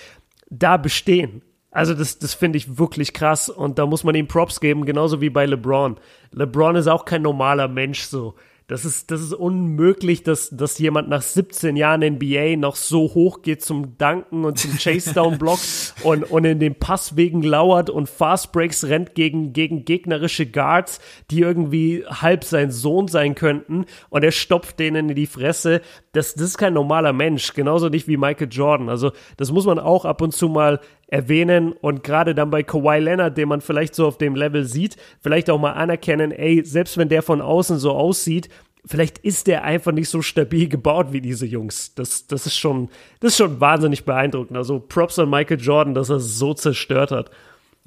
da bestehen. Also das, das finde ich wirklich krass und da muss man ihm Props geben, genauso wie bei LeBron. LeBron ist auch kein normaler Mensch so. Das ist, das ist unmöglich, dass, dass jemand nach 17 Jahren NBA noch so hoch geht zum Danken und zum Chase-Down-Block und, und in den Passwegen lauert und Fast-Breaks rennt gegen, gegen gegnerische Guards, die irgendwie halb sein Sohn sein könnten und er stopft denen in die Fresse. Das, das ist kein normaler Mensch, genauso nicht wie Michael Jordan. Also das muss man auch ab und zu mal erwähnen und gerade dann bei Kawhi Leonard, den man vielleicht so auf dem Level sieht, vielleicht auch mal anerkennen, ey, selbst wenn der von außen so aussieht, vielleicht ist der einfach nicht so stabil gebaut wie diese Jungs. Das, das ist schon, das ist schon wahnsinnig beeindruckend. Also Props an Michael Jordan, dass er es so zerstört hat.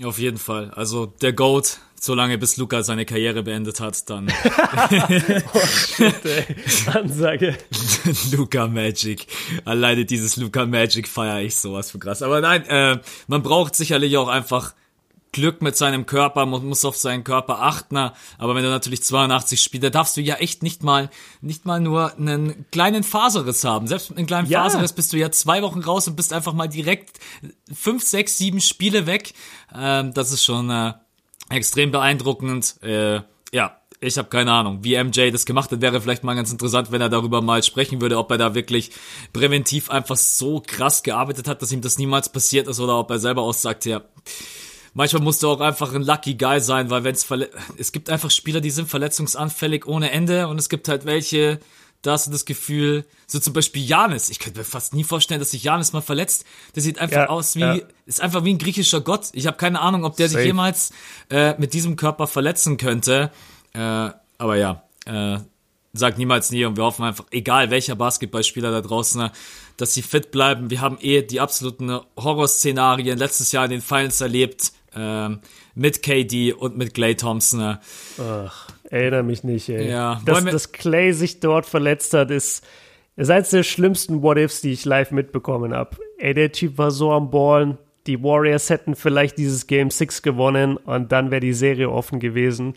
Auf jeden Fall. Also der Goat, solange bis Luca seine Karriere beendet hat, dann. oh shit, ey. Ansage. Luca Magic. Alleine dieses Luca Magic feiere ich sowas für krass. Aber nein, äh, man braucht sicherlich auch einfach Glück mit seinem Körper, man muss auf seinen Körper achten, aber wenn du natürlich 82 spielst, da darfst du ja echt nicht mal, nicht mal nur einen kleinen Faserriss haben. Selbst mit einem kleinen ja. Faserriss bist du ja zwei Wochen raus und bist einfach mal direkt fünf, sechs, sieben Spiele weg. Ähm, das ist schon äh, extrem beeindruckend. Äh, ja, ich habe keine Ahnung, wie MJ das gemacht hat, wäre vielleicht mal ganz interessant, wenn er darüber mal sprechen würde, ob er da wirklich präventiv einfach so krass gearbeitet hat, dass ihm das niemals passiert ist oder ob er selber aussagt, ja, manchmal musst du auch einfach ein Lucky Guy sein, weil wenn es es gibt einfach Spieler, die sind verletzungsanfällig ohne Ende und es gibt halt welche, da hast du das Gefühl, so zum Beispiel Janis. Ich könnte mir fast nie vorstellen, dass sich Janis mal verletzt. Der sieht einfach ja, aus wie, ja. ist einfach wie ein griechischer Gott. Ich habe keine Ahnung, ob der Safe. sich jemals äh, mit diesem Körper verletzen könnte. Äh, aber ja, äh, sag niemals nie und wir hoffen einfach, egal welcher Basketballspieler da draußen, dass sie fit bleiben. Wir haben eh die absoluten Horrorszenarien letztes Jahr in den Finals erlebt ähm, mit KD und mit Clay Thompson. Ach, erinnere mich nicht, ey. Ja, dass, dass Clay sich dort verletzt hat, ist, ist eines der schlimmsten What-Ifs, die ich live mitbekommen habe. Ey, der Typ war so am Ballen. Die Warriors hätten vielleicht dieses Game 6 gewonnen und dann wäre die Serie offen gewesen.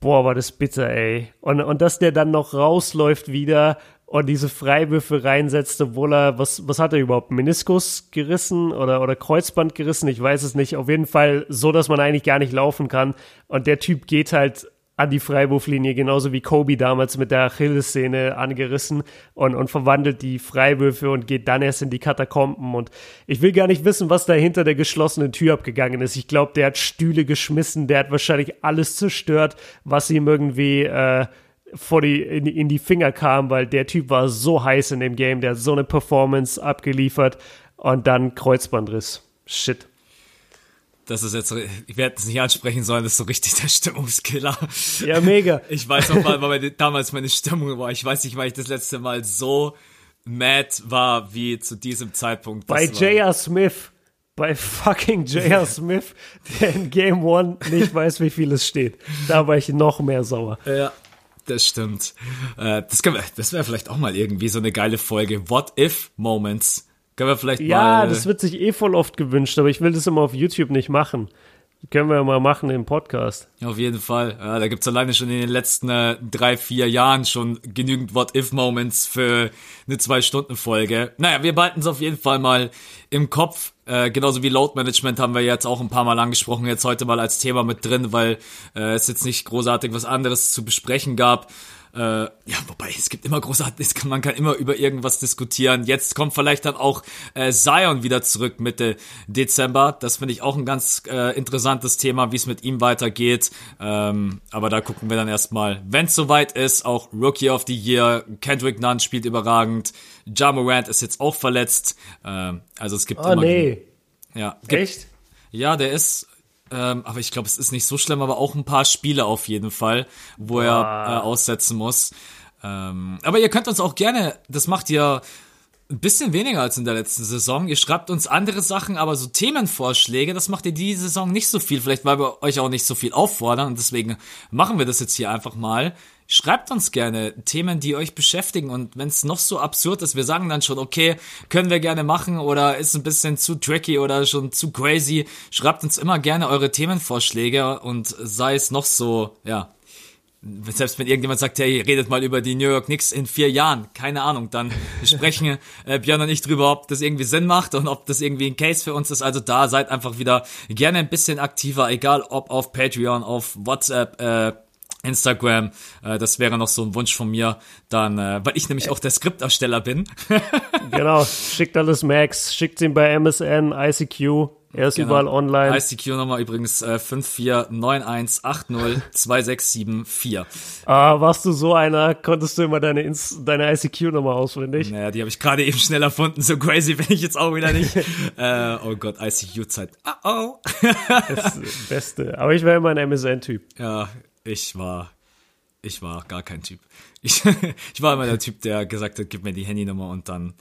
Boah, war das bitter, ey. Und, und dass der dann noch rausläuft wieder und diese Freiwürfe reinsetzt, obwohl er, was, was hat er überhaupt? Meniskus gerissen oder, oder Kreuzband gerissen? Ich weiß es nicht. Auf jeden Fall so, dass man eigentlich gar nicht laufen kann. Und der Typ geht halt an die Freiwurflinie, genauso wie Kobe damals mit der Achillessehne angerissen und, und verwandelt die Freiwürfe und geht dann erst in die Katakomben. Und ich will gar nicht wissen, was da hinter der geschlossenen Tür abgegangen ist. Ich glaube, der hat Stühle geschmissen, der hat wahrscheinlich alles zerstört, was ihm irgendwie äh, vor die, in, in die Finger kam, weil der Typ war so heiß in dem Game, der hat so eine Performance abgeliefert und dann Kreuzbandriss. Shit. Das ist jetzt, ich werde es nicht ansprechen sollen, das ist so richtig der Stimmungskiller. Ja, mega. Ich weiß noch mal, weil damals meine Stimmung war. Ich weiß nicht, weil ich das letzte Mal so mad war wie zu diesem Zeitpunkt. Bei J.R. Smith. Bei fucking J.R. Smith, der in Game One nicht weiß, wie viel es steht. Da war ich noch mehr sauer. Ja, das stimmt. Äh, das das wäre vielleicht auch mal irgendwie so eine geile Folge. What if Moments. Können wir vielleicht ja, mal. Ja, das wird sich eh voll oft gewünscht, aber ich will das immer auf YouTube nicht machen. Können wir ja mal machen im Podcast. Auf jeden Fall. Ja, da gibt's alleine schon in den letzten äh, drei, vier Jahren schon genügend What-If-Moments für eine Zwei-Stunden-Folge. Naja, wir behalten es auf jeden Fall mal im Kopf. Äh, genauso wie Load Management haben wir jetzt auch ein paar Mal angesprochen, jetzt heute mal als Thema mit drin, weil äh, es jetzt nicht großartig was anderes zu besprechen gab. Äh, ja, wobei, es gibt immer großartig, man kann immer über irgendwas diskutieren. Jetzt kommt vielleicht dann auch äh, Zion wieder zurück Mitte Dezember. Das finde ich auch ein ganz äh, interessantes Thema, wie es mit ihm weitergeht. Ähm, aber da gucken wir dann erstmal, wenn es soweit ist. Auch Rookie of the Year, Kendrick Nunn spielt überragend. Ja Morant ist jetzt auch verletzt. Ähm, also es gibt oh, immer... nee. Ja. Gibt, Echt? Ja, der ist ähm, aber ich glaube, es ist nicht so schlimm, aber auch ein paar Spiele auf jeden Fall, wo er äh, aussetzen muss. Ähm, aber ihr könnt uns auch gerne, das macht ihr Ein bisschen weniger als in der letzten Saison. Ihr schreibt uns andere Sachen, aber so Themenvorschläge, das macht ihr die Saison nicht so viel. Vielleicht, weil wir euch auch nicht so viel auffordern und deswegen machen wir das jetzt hier einfach mal. Schreibt uns gerne Themen, die euch beschäftigen und wenn es noch so absurd ist, wir sagen dann schon, okay, können wir gerne machen oder ist ein bisschen zu tricky oder schon zu crazy. Schreibt uns immer gerne eure Themenvorschläge und sei es noch so, ja, selbst wenn irgendjemand sagt, hey, redet mal über die New York Knicks in vier Jahren, keine Ahnung, dann sprechen äh, Björn und ich drüber, ob das irgendwie Sinn macht und ob das irgendwie ein Case für uns ist. Also da seid einfach wieder gerne ein bisschen aktiver, egal ob auf Patreon, auf WhatsApp, äh, Instagram, äh, das wäre noch so ein Wunsch von mir, dann, äh, weil ich nämlich auch der Skriptersteller bin. genau, schickt alles Max, schickt ihn bei MSN, ICQ, er ist genau. überall online. ICQ-Nummer übrigens äh, 5491802674. Ah, warst du so einer? Konntest du immer deine, deine ICQ-Nummer auswendig? Naja, die habe ich gerade eben schnell erfunden. So crazy bin ich jetzt auch wieder nicht. äh, oh Gott, ICQ-Zeit. Oh oh. das Beste. Aber ich war immer ein MSN-Typ. Ja, ich war, ich war gar kein Typ. Ich, ich war immer der Typ, der gesagt hat, gib mir die Handynummer und dann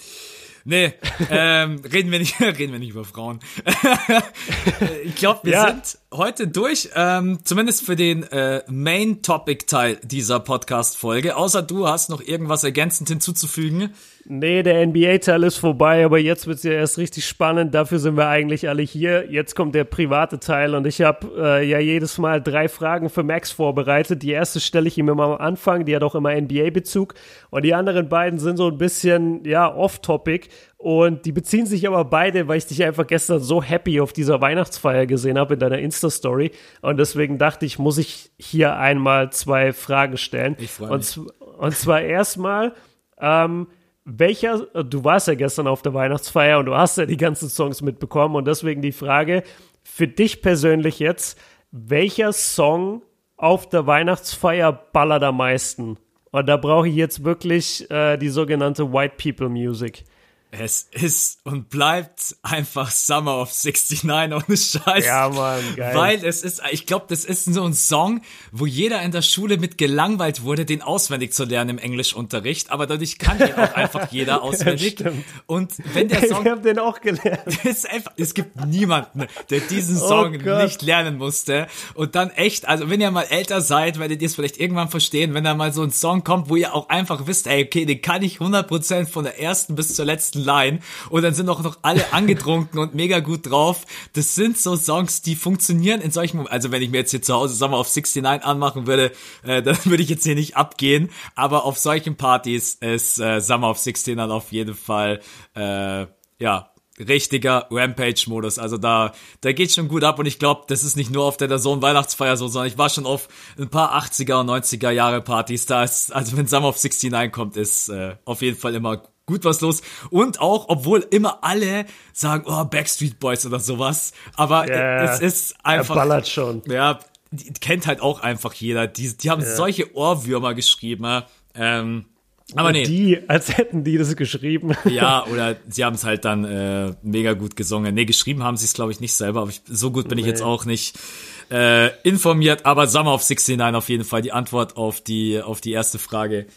Nee, ähm, reden wir nicht, reden wir nicht über Frauen. ich glaube, wir ja. sind heute durch, ähm, zumindest für den äh, Main Topic Teil dieser Podcast Folge. Außer du hast noch irgendwas ergänzend hinzuzufügen. Nee, der NBA-Teil ist vorbei, aber jetzt wird's ja erst richtig spannend. Dafür sind wir eigentlich alle hier. Jetzt kommt der private Teil und ich habe äh, ja jedes Mal drei Fragen für Max vorbereitet. Die erste stelle ich ihm immer am Anfang, die hat auch immer NBA-Bezug. Und die anderen beiden sind so ein bisschen, ja, off-topic. Und die beziehen sich aber beide, weil ich dich einfach gestern so happy auf dieser Weihnachtsfeier gesehen habe in deiner Insta-Story. Und deswegen dachte ich, muss ich hier einmal zwei Fragen stellen. Ich freue mich. Und, und zwar erstmal, ähm, welcher, du warst ja gestern auf der Weihnachtsfeier und du hast ja die ganzen Songs mitbekommen und deswegen die Frage für dich persönlich jetzt, welcher Song auf der Weihnachtsfeier ballert am meisten? Und da brauche ich jetzt wirklich äh, die sogenannte White People Music. Es ist und bleibt einfach Summer of 69 ohne Scheiß. Ja, Mann, geil. Weil es ist, ich glaube, das ist so ein Song, wo jeder in der Schule mit gelangweilt wurde, den auswendig zu lernen im Englischunterricht. Aber dadurch kann den auch einfach jeder auswendig. Ja, und wenn der Song. Ich hab den auch gelernt. einfach, es gibt niemanden, der diesen oh Song oh nicht lernen musste. Und dann echt, also wenn ihr mal älter seid, werdet ihr es vielleicht irgendwann verstehen, wenn da mal so ein Song kommt, wo ihr auch einfach wisst, ey, okay, den kann ich 100% von der ersten bis zur letzten Line und dann sind auch noch alle angetrunken und mega gut drauf. Das sind so Songs, die funktionieren in solchen Momenten. Also wenn ich mir jetzt hier zu Hause Summer of 69 anmachen würde, äh, dann würde ich jetzt hier nicht abgehen. Aber auf solchen Partys ist äh, Summer of 69 auf jeden Fall, äh, ja, richtiger Rampage-Modus. Also da, da geht schon gut ab und ich glaube, das ist nicht nur auf der Sohn Weihnachtsfeier so, sondern ich war schon auf ein paar 80er und 90er Jahre Partys. Da ist, also wenn Summer of 69 kommt, ist äh, auf jeden Fall immer gut was los. Und auch, obwohl immer alle sagen, oh, Backstreet Boys oder sowas. Aber yeah, es ist einfach. Er ballert schon. Ja, kennt halt auch einfach jeder. Die, die haben yeah. solche Ohrwürmer geschrieben. Ähm, aber nee. Die, als hätten die das geschrieben. Ja, oder sie haben es halt dann äh, mega gut gesungen. Nee, geschrieben haben sie es, glaube ich, nicht selber, aber ich, so gut bin nee. ich jetzt auch nicht äh, informiert. Aber Summer of 69 auf jeden Fall die Antwort auf die, auf die erste Frage.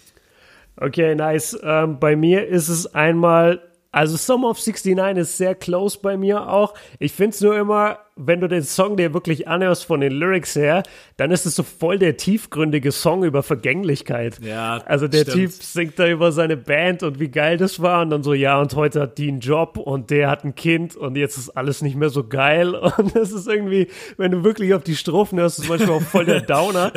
Okay, nice. Ähm, bei mir ist es einmal, also Summer of 69 ist sehr close bei mir auch. Ich finde es nur immer, wenn du den Song dir wirklich anhörst von den Lyrics her, dann ist es so voll der tiefgründige Song über Vergänglichkeit. Ja. Also der stimmt. Typ singt da über seine Band und wie geil das war und dann so, ja, und heute hat die einen Job und der hat ein Kind und jetzt ist alles nicht mehr so geil und das ist irgendwie, wenn du wirklich auf die Strophen hörst, ist manchmal auch voll der Downer.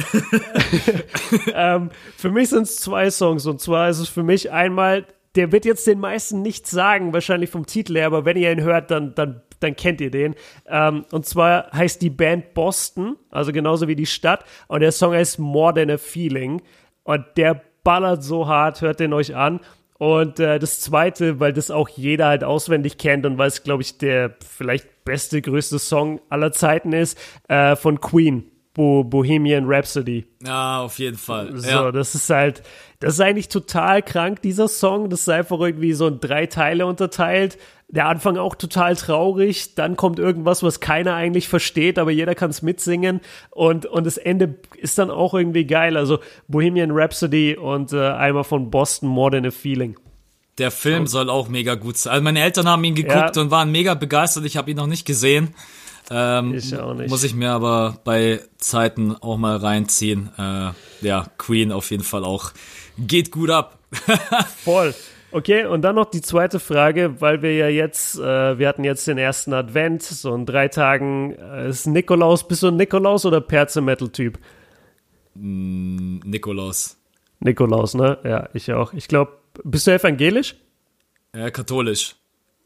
ähm, für mich sind es zwei Songs und zwar ist es für mich einmal der wird jetzt den meisten nichts sagen, wahrscheinlich vom Titel her, aber wenn ihr ihn hört, dann, dann dann kennt ihr den. Ähm, und zwar heißt die Band Boston, also genauso wie die Stadt. Und der Song heißt More Than a Feeling. Und der ballert so hart, hört den euch an. Und äh, das zweite, weil das auch jeder halt auswendig kennt und weil es, glaube ich, der vielleicht beste, größte Song aller Zeiten ist, äh, von Queen. Bo Bohemian Rhapsody. Ja, auf jeden Fall. So, ja. das ist halt, das ist eigentlich total krank, dieser Song. Das ist einfach irgendwie so in drei Teile unterteilt der Anfang auch total traurig, dann kommt irgendwas, was keiner eigentlich versteht, aber jeder kann es mitsingen und, und das Ende ist dann auch irgendwie geil. Also Bohemian Rhapsody und äh, einmal von Boston More Than a Feeling. der Film soll auch mega gut sein. Also meine Eltern haben ihn geguckt ja. und waren mega begeistert. Ich habe ihn noch nicht gesehen. Ähm, ich auch nicht. Muss ich mir aber bei Zeiten auch mal reinziehen. Äh, ja, Queen auf jeden Fall auch. Geht gut ab. Voll. Okay, und dann noch die zweite Frage, weil wir ja jetzt, äh, wir hatten jetzt den ersten Advent, so in drei Tagen äh, ist Nikolaus. Bist du ein Nikolaus oder Perze-Metal-Typ? Mm, Nikolaus. Nikolaus, ne? Ja, ich auch. Ich glaube, bist du evangelisch? Äh, katholisch.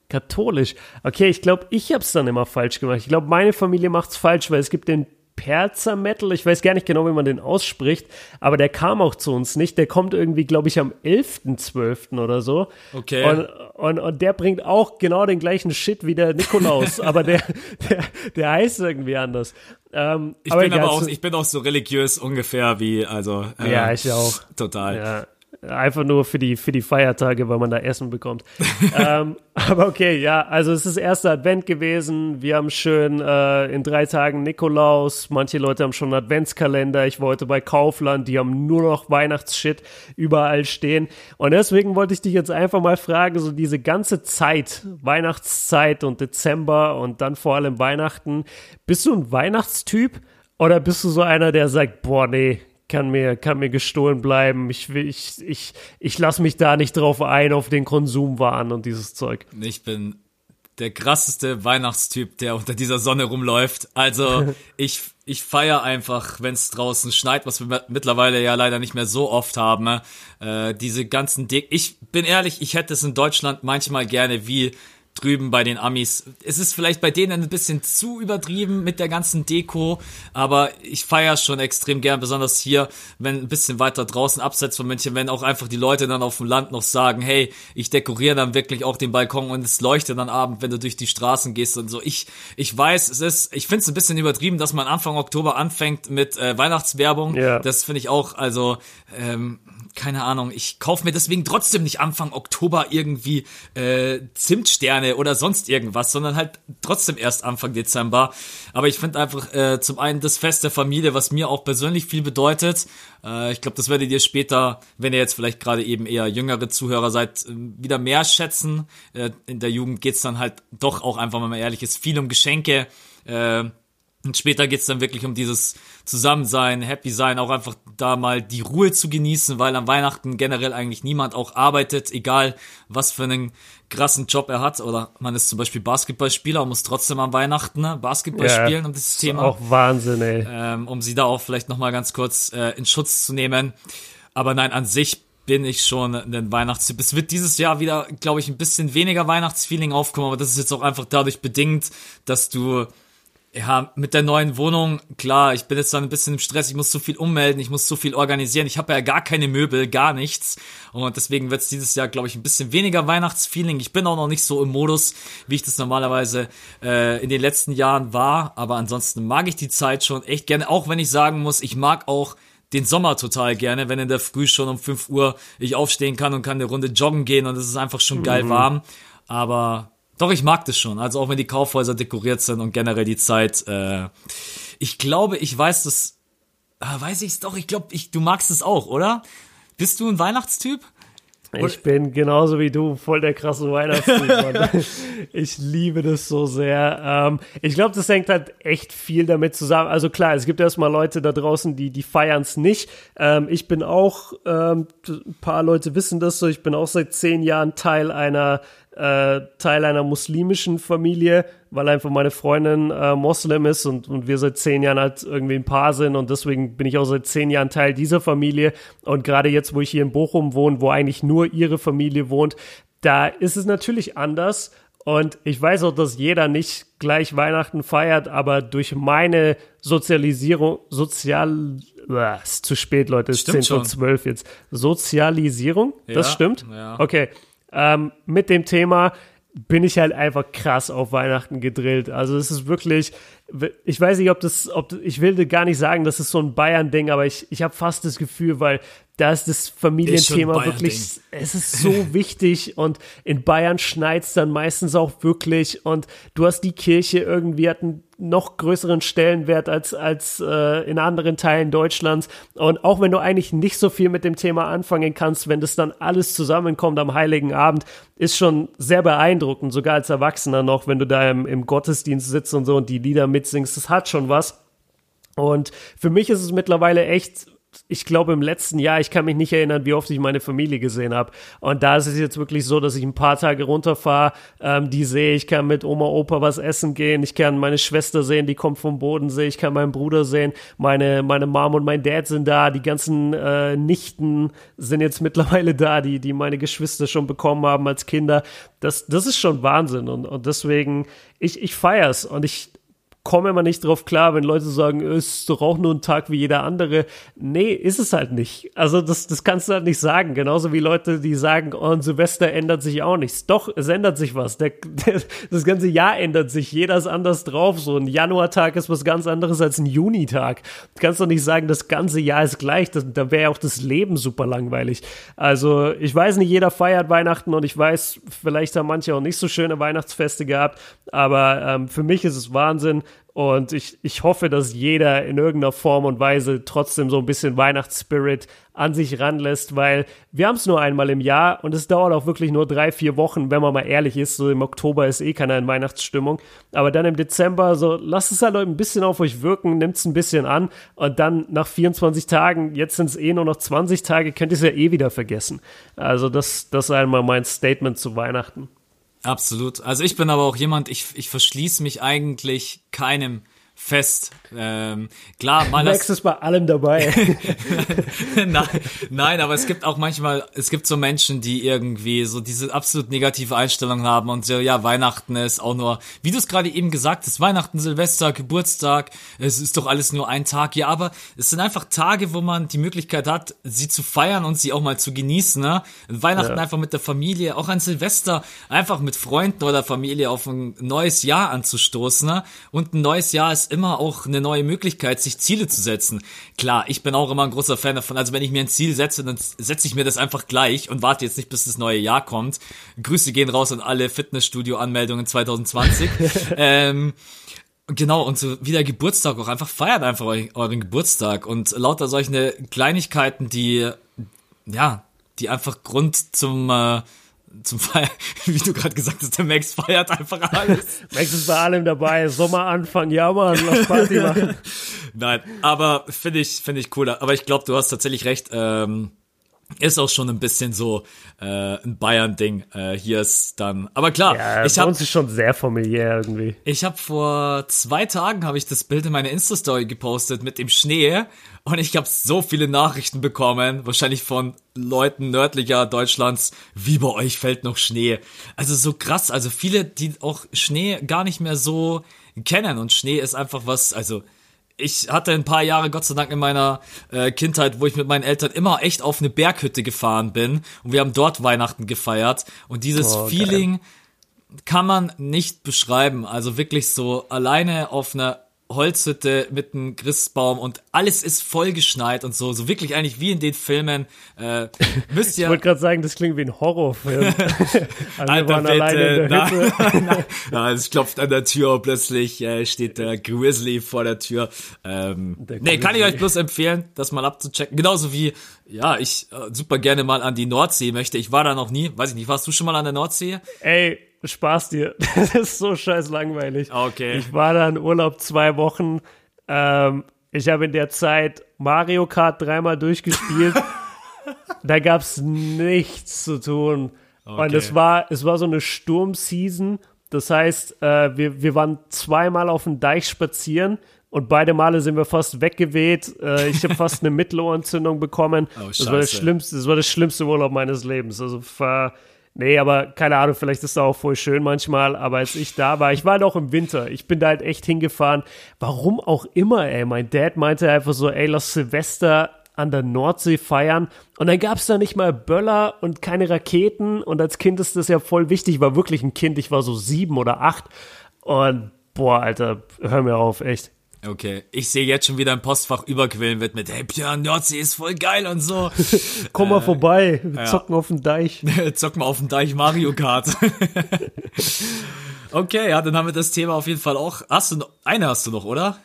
Katholisch. Okay, ich glaube, ich habe es dann immer falsch gemacht. Ich glaube, meine Familie macht es falsch, weil es gibt den Perzer Metal. Ich weiß gar nicht genau, wie man den ausspricht, aber der kam auch zu uns nicht. Der kommt irgendwie, glaube ich, am 11.12. oder so. Okay. Und, und, und der bringt auch genau den gleichen Shit wie der Nikolaus, aber der, der, der heißt irgendwie anders. Ähm, ich, aber bin aber auch, ich bin auch so religiös ungefähr wie, also. Äh, ja, ich auch. Total. Ja. Einfach nur für die, für die Feiertage, weil man da Essen bekommt. ähm, aber okay, ja, also es ist erster Advent gewesen. Wir haben schön äh, in drei Tagen Nikolaus. Manche Leute haben schon einen Adventskalender. Ich war heute bei Kaufland, die haben nur noch Weihnachtsshit überall stehen. Und deswegen wollte ich dich jetzt einfach mal fragen, so diese ganze Zeit, Weihnachtszeit und Dezember und dann vor allem Weihnachten, bist du ein Weihnachtstyp? Oder bist du so einer, der sagt, boah, nee, kann mir, kann mir gestohlen bleiben. Ich, ich, ich, ich lasse mich da nicht drauf ein, auf den Konsumwahn und dieses Zeug. Ich bin der krasseste Weihnachtstyp, der unter dieser Sonne rumläuft. Also ich, ich feiere einfach, wenn es draußen schneit, was wir mittlerweile ja leider nicht mehr so oft haben. Äh, diese ganzen Dick. Ich bin ehrlich, ich hätte es in Deutschland manchmal gerne wie drüben bei den Amis. Es ist vielleicht bei denen ein bisschen zu übertrieben mit der ganzen Deko, aber ich feiere schon extrem gern, besonders hier, wenn ein bisschen weiter draußen abseits von München, wenn auch einfach die Leute dann auf dem Land noch sagen, hey, ich dekoriere dann wirklich auch den Balkon und es leuchtet dann Abend, wenn du durch die Straßen gehst und so. Ich, ich weiß, es ist, ich finde es ein bisschen übertrieben, dass man Anfang Oktober anfängt mit äh, Weihnachtswerbung. Ja. Das finde ich auch, also ähm, keine Ahnung, ich kaufe mir deswegen trotzdem nicht Anfang Oktober irgendwie äh, Zimtsterne oder sonst irgendwas, sondern halt trotzdem erst Anfang Dezember. Aber ich finde einfach äh, zum einen das Fest der Familie, was mir auch persönlich viel bedeutet. Äh, ich glaube, das werdet ihr später, wenn ihr jetzt vielleicht gerade eben eher jüngere Zuhörer seid, äh, wieder mehr schätzen. Äh, in der Jugend geht's dann halt doch auch einfach, wenn man ehrlich ist, viel um Geschenke. Äh, und später geht's dann wirklich um dieses Zusammensein, Happy sein, auch einfach da mal die Ruhe zu genießen, weil am Weihnachten generell eigentlich niemand auch arbeitet, egal was für einen krassen Job er hat. Oder man ist zum Beispiel Basketballspieler und muss trotzdem am Weihnachten ne, Basketball ja, spielen, um dieses Thema. Auch Wahnsinn, ey. Ähm, um sie da auch vielleicht nochmal ganz kurz äh, in Schutz zu nehmen. Aber nein, an sich bin ich schon ein Weihnachtstyp. Es wird dieses Jahr wieder, glaube ich, ein bisschen weniger Weihnachtsfeeling aufkommen, aber das ist jetzt auch einfach dadurch bedingt, dass du ja, mit der neuen Wohnung, klar, ich bin jetzt dann ein bisschen im Stress, ich muss so viel ummelden, ich muss so viel organisieren, ich habe ja gar keine Möbel, gar nichts. Und deswegen wird es dieses Jahr, glaube ich, ein bisschen weniger Weihnachtsfeeling. Ich bin auch noch nicht so im Modus, wie ich das normalerweise äh, in den letzten Jahren war. Aber ansonsten mag ich die Zeit schon echt gerne, auch wenn ich sagen muss, ich mag auch den Sommer total gerne, wenn in der Früh schon um 5 Uhr ich aufstehen kann und kann eine Runde joggen gehen und es ist einfach schon geil mhm. warm. Aber doch, ich mag das schon. Also auch wenn die Kaufhäuser dekoriert sind und generell die Zeit. Äh, ich glaube, ich weiß das. Äh, weiß ich es doch. Ich glaube, ich, du magst es auch, oder? Bist du ein Weihnachtstyp? Ich bin genauso wie du voll der krasse Weihnachtstyp. ich liebe das so sehr. Ähm, ich glaube, das hängt halt echt viel damit zusammen. Also klar, es gibt erstmal Leute da draußen, die, die feiern es nicht. Ähm, ich bin auch, ähm, ein paar Leute wissen das so, ich bin auch seit zehn Jahren Teil einer äh, Teil einer muslimischen Familie, weil einfach meine Freundin äh, Moslem ist und, und wir seit zehn Jahren halt irgendwie ein Paar sind und deswegen bin ich auch seit zehn Jahren Teil dieser Familie. Und gerade jetzt, wo ich hier in Bochum wohne, wo eigentlich nur ihre Familie wohnt, da ist es natürlich anders. Und ich weiß auch, dass jeder nicht gleich Weihnachten feiert, aber durch meine Sozialisierung, sozial, äh, ist zu spät, Leute, ist 10 vor 12 jetzt. Sozialisierung, ja, das stimmt? Ja. Okay ähm, mit dem Thema bin ich halt einfach krass auf Weihnachten gedrillt. Also es ist wirklich, ich weiß nicht, ob das, ob ich will gar nicht sagen, das ist so ein Bayern-Ding, aber ich, ich habe fast das Gefühl, weil da ist das Familienthema ist wirklich, es ist so wichtig und in Bayern schneit es dann meistens auch wirklich und du hast die Kirche irgendwie hat einen noch größeren Stellenwert als, als äh, in anderen Teilen Deutschlands und auch wenn du eigentlich nicht so viel mit dem Thema anfangen kannst, wenn das dann alles zusammenkommt am Heiligen Abend, ist schon sehr beeindruckend, sogar als Erwachsener noch, wenn du da im, im Gottesdienst sitzt und so und die Lieder mitsingst, das hat schon was. Und für mich ist es mittlerweile echt ich glaube, im letzten Jahr, ich kann mich nicht erinnern, wie oft ich meine Familie gesehen habe. Und da ist es jetzt wirklich so, dass ich ein paar Tage runterfahre, ähm, die sehe, ich kann mit Oma, Opa was essen gehen, ich kann meine Schwester sehen, die kommt vom Bodensee, ich kann meinen Bruder sehen, meine, meine Mom und mein Dad sind da, die ganzen äh, Nichten sind jetzt mittlerweile da, die, die meine Geschwister schon bekommen haben als Kinder. Das, das ist schon Wahnsinn und, und deswegen, ich, ich feier's und ich, komme immer nicht drauf klar, wenn Leute sagen, es ist doch auch nur ein Tag wie jeder andere. Nee, ist es halt nicht. Also das, das kannst du halt nicht sagen. Genauso wie Leute, die sagen, oh, Silvester ändert sich auch nichts. Doch, es ändert sich was. Der, der, das ganze Jahr ändert sich. Jeder ist anders drauf. So ein Januartag ist was ganz anderes als ein Junitag. Du kannst doch nicht sagen, das ganze Jahr ist gleich. Das, da wäre ja auch das Leben super langweilig. Also ich weiß nicht, jeder feiert Weihnachten und ich weiß, vielleicht haben manche auch nicht so schöne Weihnachtsfeste gehabt. Aber ähm, für mich ist es Wahnsinn und ich, ich hoffe, dass jeder in irgendeiner Form und Weise trotzdem so ein bisschen Weihnachtsspirit an sich ranlässt, weil wir haben es nur einmal im Jahr und es dauert auch wirklich nur drei, vier Wochen, wenn man mal ehrlich ist. So im Oktober ist eh keiner in Weihnachtsstimmung. Aber dann im Dezember, so lasst es halt ein bisschen auf euch wirken, nimmt es ein bisschen an und dann nach 24 Tagen, jetzt sind es eh nur noch 20 Tage, könnt ihr es ja eh wieder vergessen. Also das, das einmal mein Statement zu Weihnachten. Absolut. Also ich bin aber auch jemand, ich, ich verschließe mich eigentlich keinem fest. Ähm, klar, mal Max ist bei allem dabei. nein, nein, aber es gibt auch manchmal, es gibt so Menschen, die irgendwie so diese absolut negative Einstellung haben und so, ja, Weihnachten ist auch nur, wie du es gerade eben gesagt hast, Weihnachten, Silvester, Geburtstag, es ist doch alles nur ein Tag. Ja, aber es sind einfach Tage, wo man die Möglichkeit hat, sie zu feiern und sie auch mal zu genießen. Ne? Weihnachten ja. einfach mit der Familie, auch an Silvester einfach mit Freunden oder Familie auf ein neues Jahr anzustoßen. Ne? Und ein neues Jahr ist immer auch eine neue Möglichkeit, sich Ziele zu setzen. Klar, ich bin auch immer ein großer Fan davon. Also wenn ich mir ein Ziel setze, dann setze ich mir das einfach gleich und warte jetzt nicht, bis das neue Jahr kommt. Grüße gehen raus an alle Fitnessstudio-Anmeldungen 2020. ähm, Genau, und so wie der Geburtstag auch einfach feiert einfach euren Geburtstag und lauter solche Kleinigkeiten, die, ja, die einfach Grund zum, äh, zum Feiern, wie du gerade gesagt hast, der Max feiert einfach alles. Max ist bei allem dabei, Sommeranfang, ja man, lass Party machen. Nein, aber finde ich, finde ich cooler. Aber ich glaube, du hast tatsächlich recht, ähm, ist auch schon ein bisschen so äh, ein Bayern-Ding. Äh, hier ist dann, aber klar, ja, ich habe uns ist schon sehr familiär irgendwie. Ich habe vor zwei Tagen habe ich das Bild in meine Insta-Story gepostet mit dem Schnee und ich habe so viele Nachrichten bekommen, wahrscheinlich von Leuten nördlicher Deutschlands, wie bei euch fällt noch Schnee. Also so krass, also viele, die auch Schnee gar nicht mehr so kennen und Schnee ist einfach was, also ich hatte ein paar Jahre, Gott sei Dank, in meiner äh, Kindheit, wo ich mit meinen Eltern immer echt auf eine Berghütte gefahren bin. Und wir haben dort Weihnachten gefeiert. Und dieses oh, Feeling kann man nicht beschreiben. Also wirklich so alleine auf einer Holzhütte mit einem Christbaum und alles ist vollgeschneit und so, so wirklich eigentlich wie in den Filmen. Äh, müsst ihr. ich wollte gerade sagen, das klingt wie ein Horrorfilm. Alle waren bitte, alleine in der Hütte. Na, es klopft an der Tür und plötzlich äh, steht der Grizzly vor der Tür. Ähm, der nee, kann ich euch bloß empfehlen, das mal abzuchecken. Genauso wie, ja, ich äh, super gerne mal an die Nordsee möchte. Ich war da noch nie. Weiß ich nicht, warst du schon mal an der Nordsee? Ey, Spaß dir. Das ist so scheiß langweilig. Okay. Ich war da in Urlaub zwei Wochen. Ähm, ich habe in der Zeit Mario Kart dreimal durchgespielt. da gab es nichts zu tun. Okay. Und es war, es war so eine Sturmseason. Das heißt, äh, wir, wir waren zweimal auf dem Deich spazieren und beide Male sind wir fast weggeweht. Äh, ich habe fast eine Mittelohrentzündung bekommen. Oh, das war das schlimmste, das war das schlimmste Urlaub meines Lebens. Also war Nee, aber keine Ahnung, vielleicht ist das auch voll schön manchmal, aber als ich da war, ich war noch im Winter, ich bin da halt echt hingefahren. Warum auch immer, ey. Mein Dad meinte einfach so, ey, lass Silvester an der Nordsee feiern. Und dann gab's da nicht mal Böller und keine Raketen. Und als Kind ist das ja voll wichtig. Ich war wirklich ein Kind, ich war so sieben oder acht. Und boah, Alter, hör mir auf, echt. Okay, ich sehe jetzt schon wieder ein Postfach überquillen wird mit, hey Björn, Nordsee ist voll geil und so. Komm mal äh, vorbei, wir ja. zocken auf dem Deich. zocken mal auf dem Deich Mario Kart. okay, ja, dann haben wir das Thema auf jeden Fall auch. Hast du noch, eine hast du noch, oder?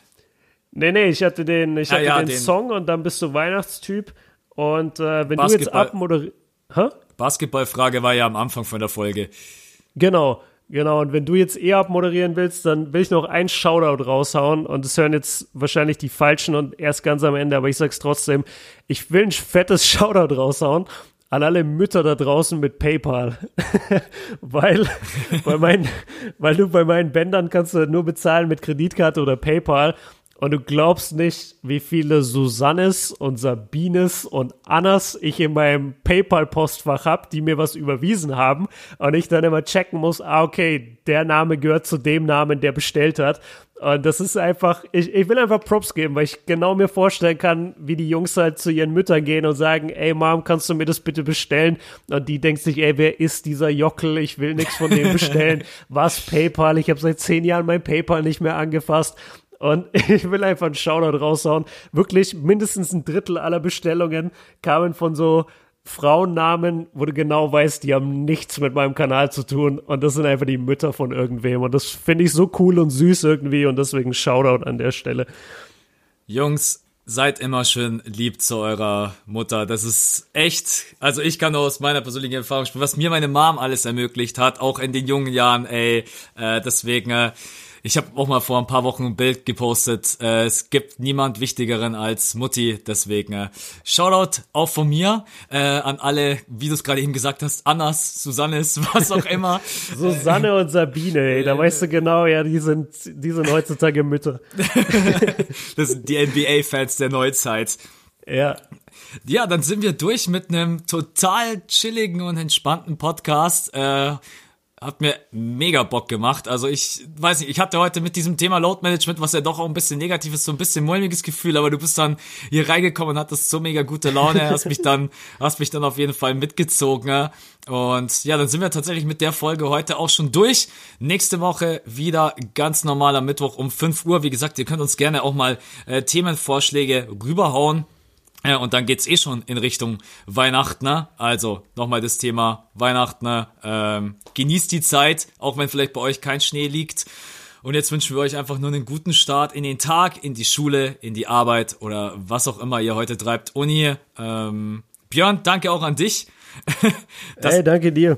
Nee, nee, ich hatte den, ich ah, hatte ja, den, den, Song und dann bist du Weihnachtstyp. Und äh, wenn Basketball. du jetzt abmoderierst. Basketballfrage war ja am Anfang von der Folge. Genau. Genau, und wenn du jetzt eher abmoderieren willst, dann will ich noch einen Shoutout raushauen und es hören jetzt wahrscheinlich die Falschen und erst ganz am Ende, aber ich sag's trotzdem. Ich will ein fettes Shoutout raushauen an alle Mütter da draußen mit PayPal. weil, bei meinen, weil du bei meinen Bändern kannst du nur bezahlen mit Kreditkarte oder PayPal und du glaubst nicht, wie viele Susannes und Sabines und Annas ich in meinem PayPal-Postfach habe, die mir was überwiesen haben. Und ich dann immer checken muss, ah, okay, der Name gehört zu dem Namen, der bestellt hat. Und das ist einfach, ich, ich will einfach Props geben, weil ich genau mir vorstellen kann, wie die Jungs halt zu ihren Müttern gehen und sagen, ey Mom, kannst du mir das bitte bestellen? Und die denkt sich, ey, wer ist dieser Jockel? Ich will nichts von dem bestellen. Was PayPal? Ich habe seit zehn Jahren mein PayPal nicht mehr angefasst. Und ich will einfach einen Shoutout raushauen. Wirklich mindestens ein Drittel aller Bestellungen kamen von so Frauennamen, wo du genau weißt, die haben nichts mit meinem Kanal zu tun. Und das sind einfach die Mütter von irgendwem. Und das finde ich so cool und süß irgendwie. Und deswegen Shoutout an der Stelle. Jungs, seid immer schön lieb zu eurer Mutter. Das ist echt, also ich kann nur aus meiner persönlichen Erfahrung sprechen, was mir meine Mom alles ermöglicht hat, auch in den jungen Jahren, ey, äh, deswegen, äh, ich habe auch mal vor ein paar Wochen ein Bild gepostet. Äh, es gibt niemand Wichtigeren als Mutti. Deswegen äh, Shoutout auch von mir äh, an alle, wie du es gerade eben gesagt hast, Annas, Susannes, was auch immer. Susanne und Sabine, ey, da weißt du genau, ja, die sind, die sind heutzutage Mütter. das sind die NBA-Fans der Neuzeit. Ja. Ja, dann sind wir durch mit einem total chilligen und entspannten Podcast. Äh, hat mir mega Bock gemacht. Also ich weiß nicht, ich hatte heute mit diesem Thema Load Management, was ja doch auch ein bisschen negativ ist, so ein bisschen mulmiges Gefühl, aber du bist dann hier reingekommen und hattest so mega gute Laune, hast mich dann, hast mich dann auf jeden Fall mitgezogen. Und ja, dann sind wir tatsächlich mit der Folge heute auch schon durch. Nächste Woche wieder ganz normaler Mittwoch um 5 Uhr. Wie gesagt, ihr könnt uns gerne auch mal äh, Themenvorschläge rüberhauen. Ja, und dann geht's eh schon in Richtung Weihnachten. Ne? Also nochmal das Thema Weihnachten. Ne? Ähm, genießt die Zeit, auch wenn vielleicht bei euch kein Schnee liegt. Und jetzt wünschen wir euch einfach nur einen guten Start in den Tag, in die Schule, in die Arbeit oder was auch immer ihr heute treibt. Uni, ähm, Björn, danke auch an dich. dass, hey, danke dir.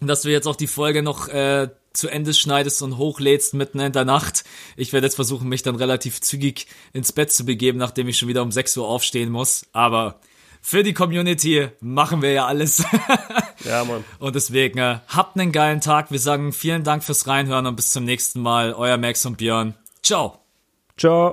Dass du jetzt auch die Folge noch äh, zu Ende schneidest und hochlädst mitten in der Nacht. Ich werde jetzt versuchen, mich dann relativ zügig ins Bett zu begeben, nachdem ich schon wieder um 6 Uhr aufstehen muss. Aber für die Community machen wir ja alles. ja, Mann. Und deswegen, äh, habt einen geilen Tag. Wir sagen vielen Dank fürs Reinhören und bis zum nächsten Mal. Euer Max und Björn. Ciao. Ciao.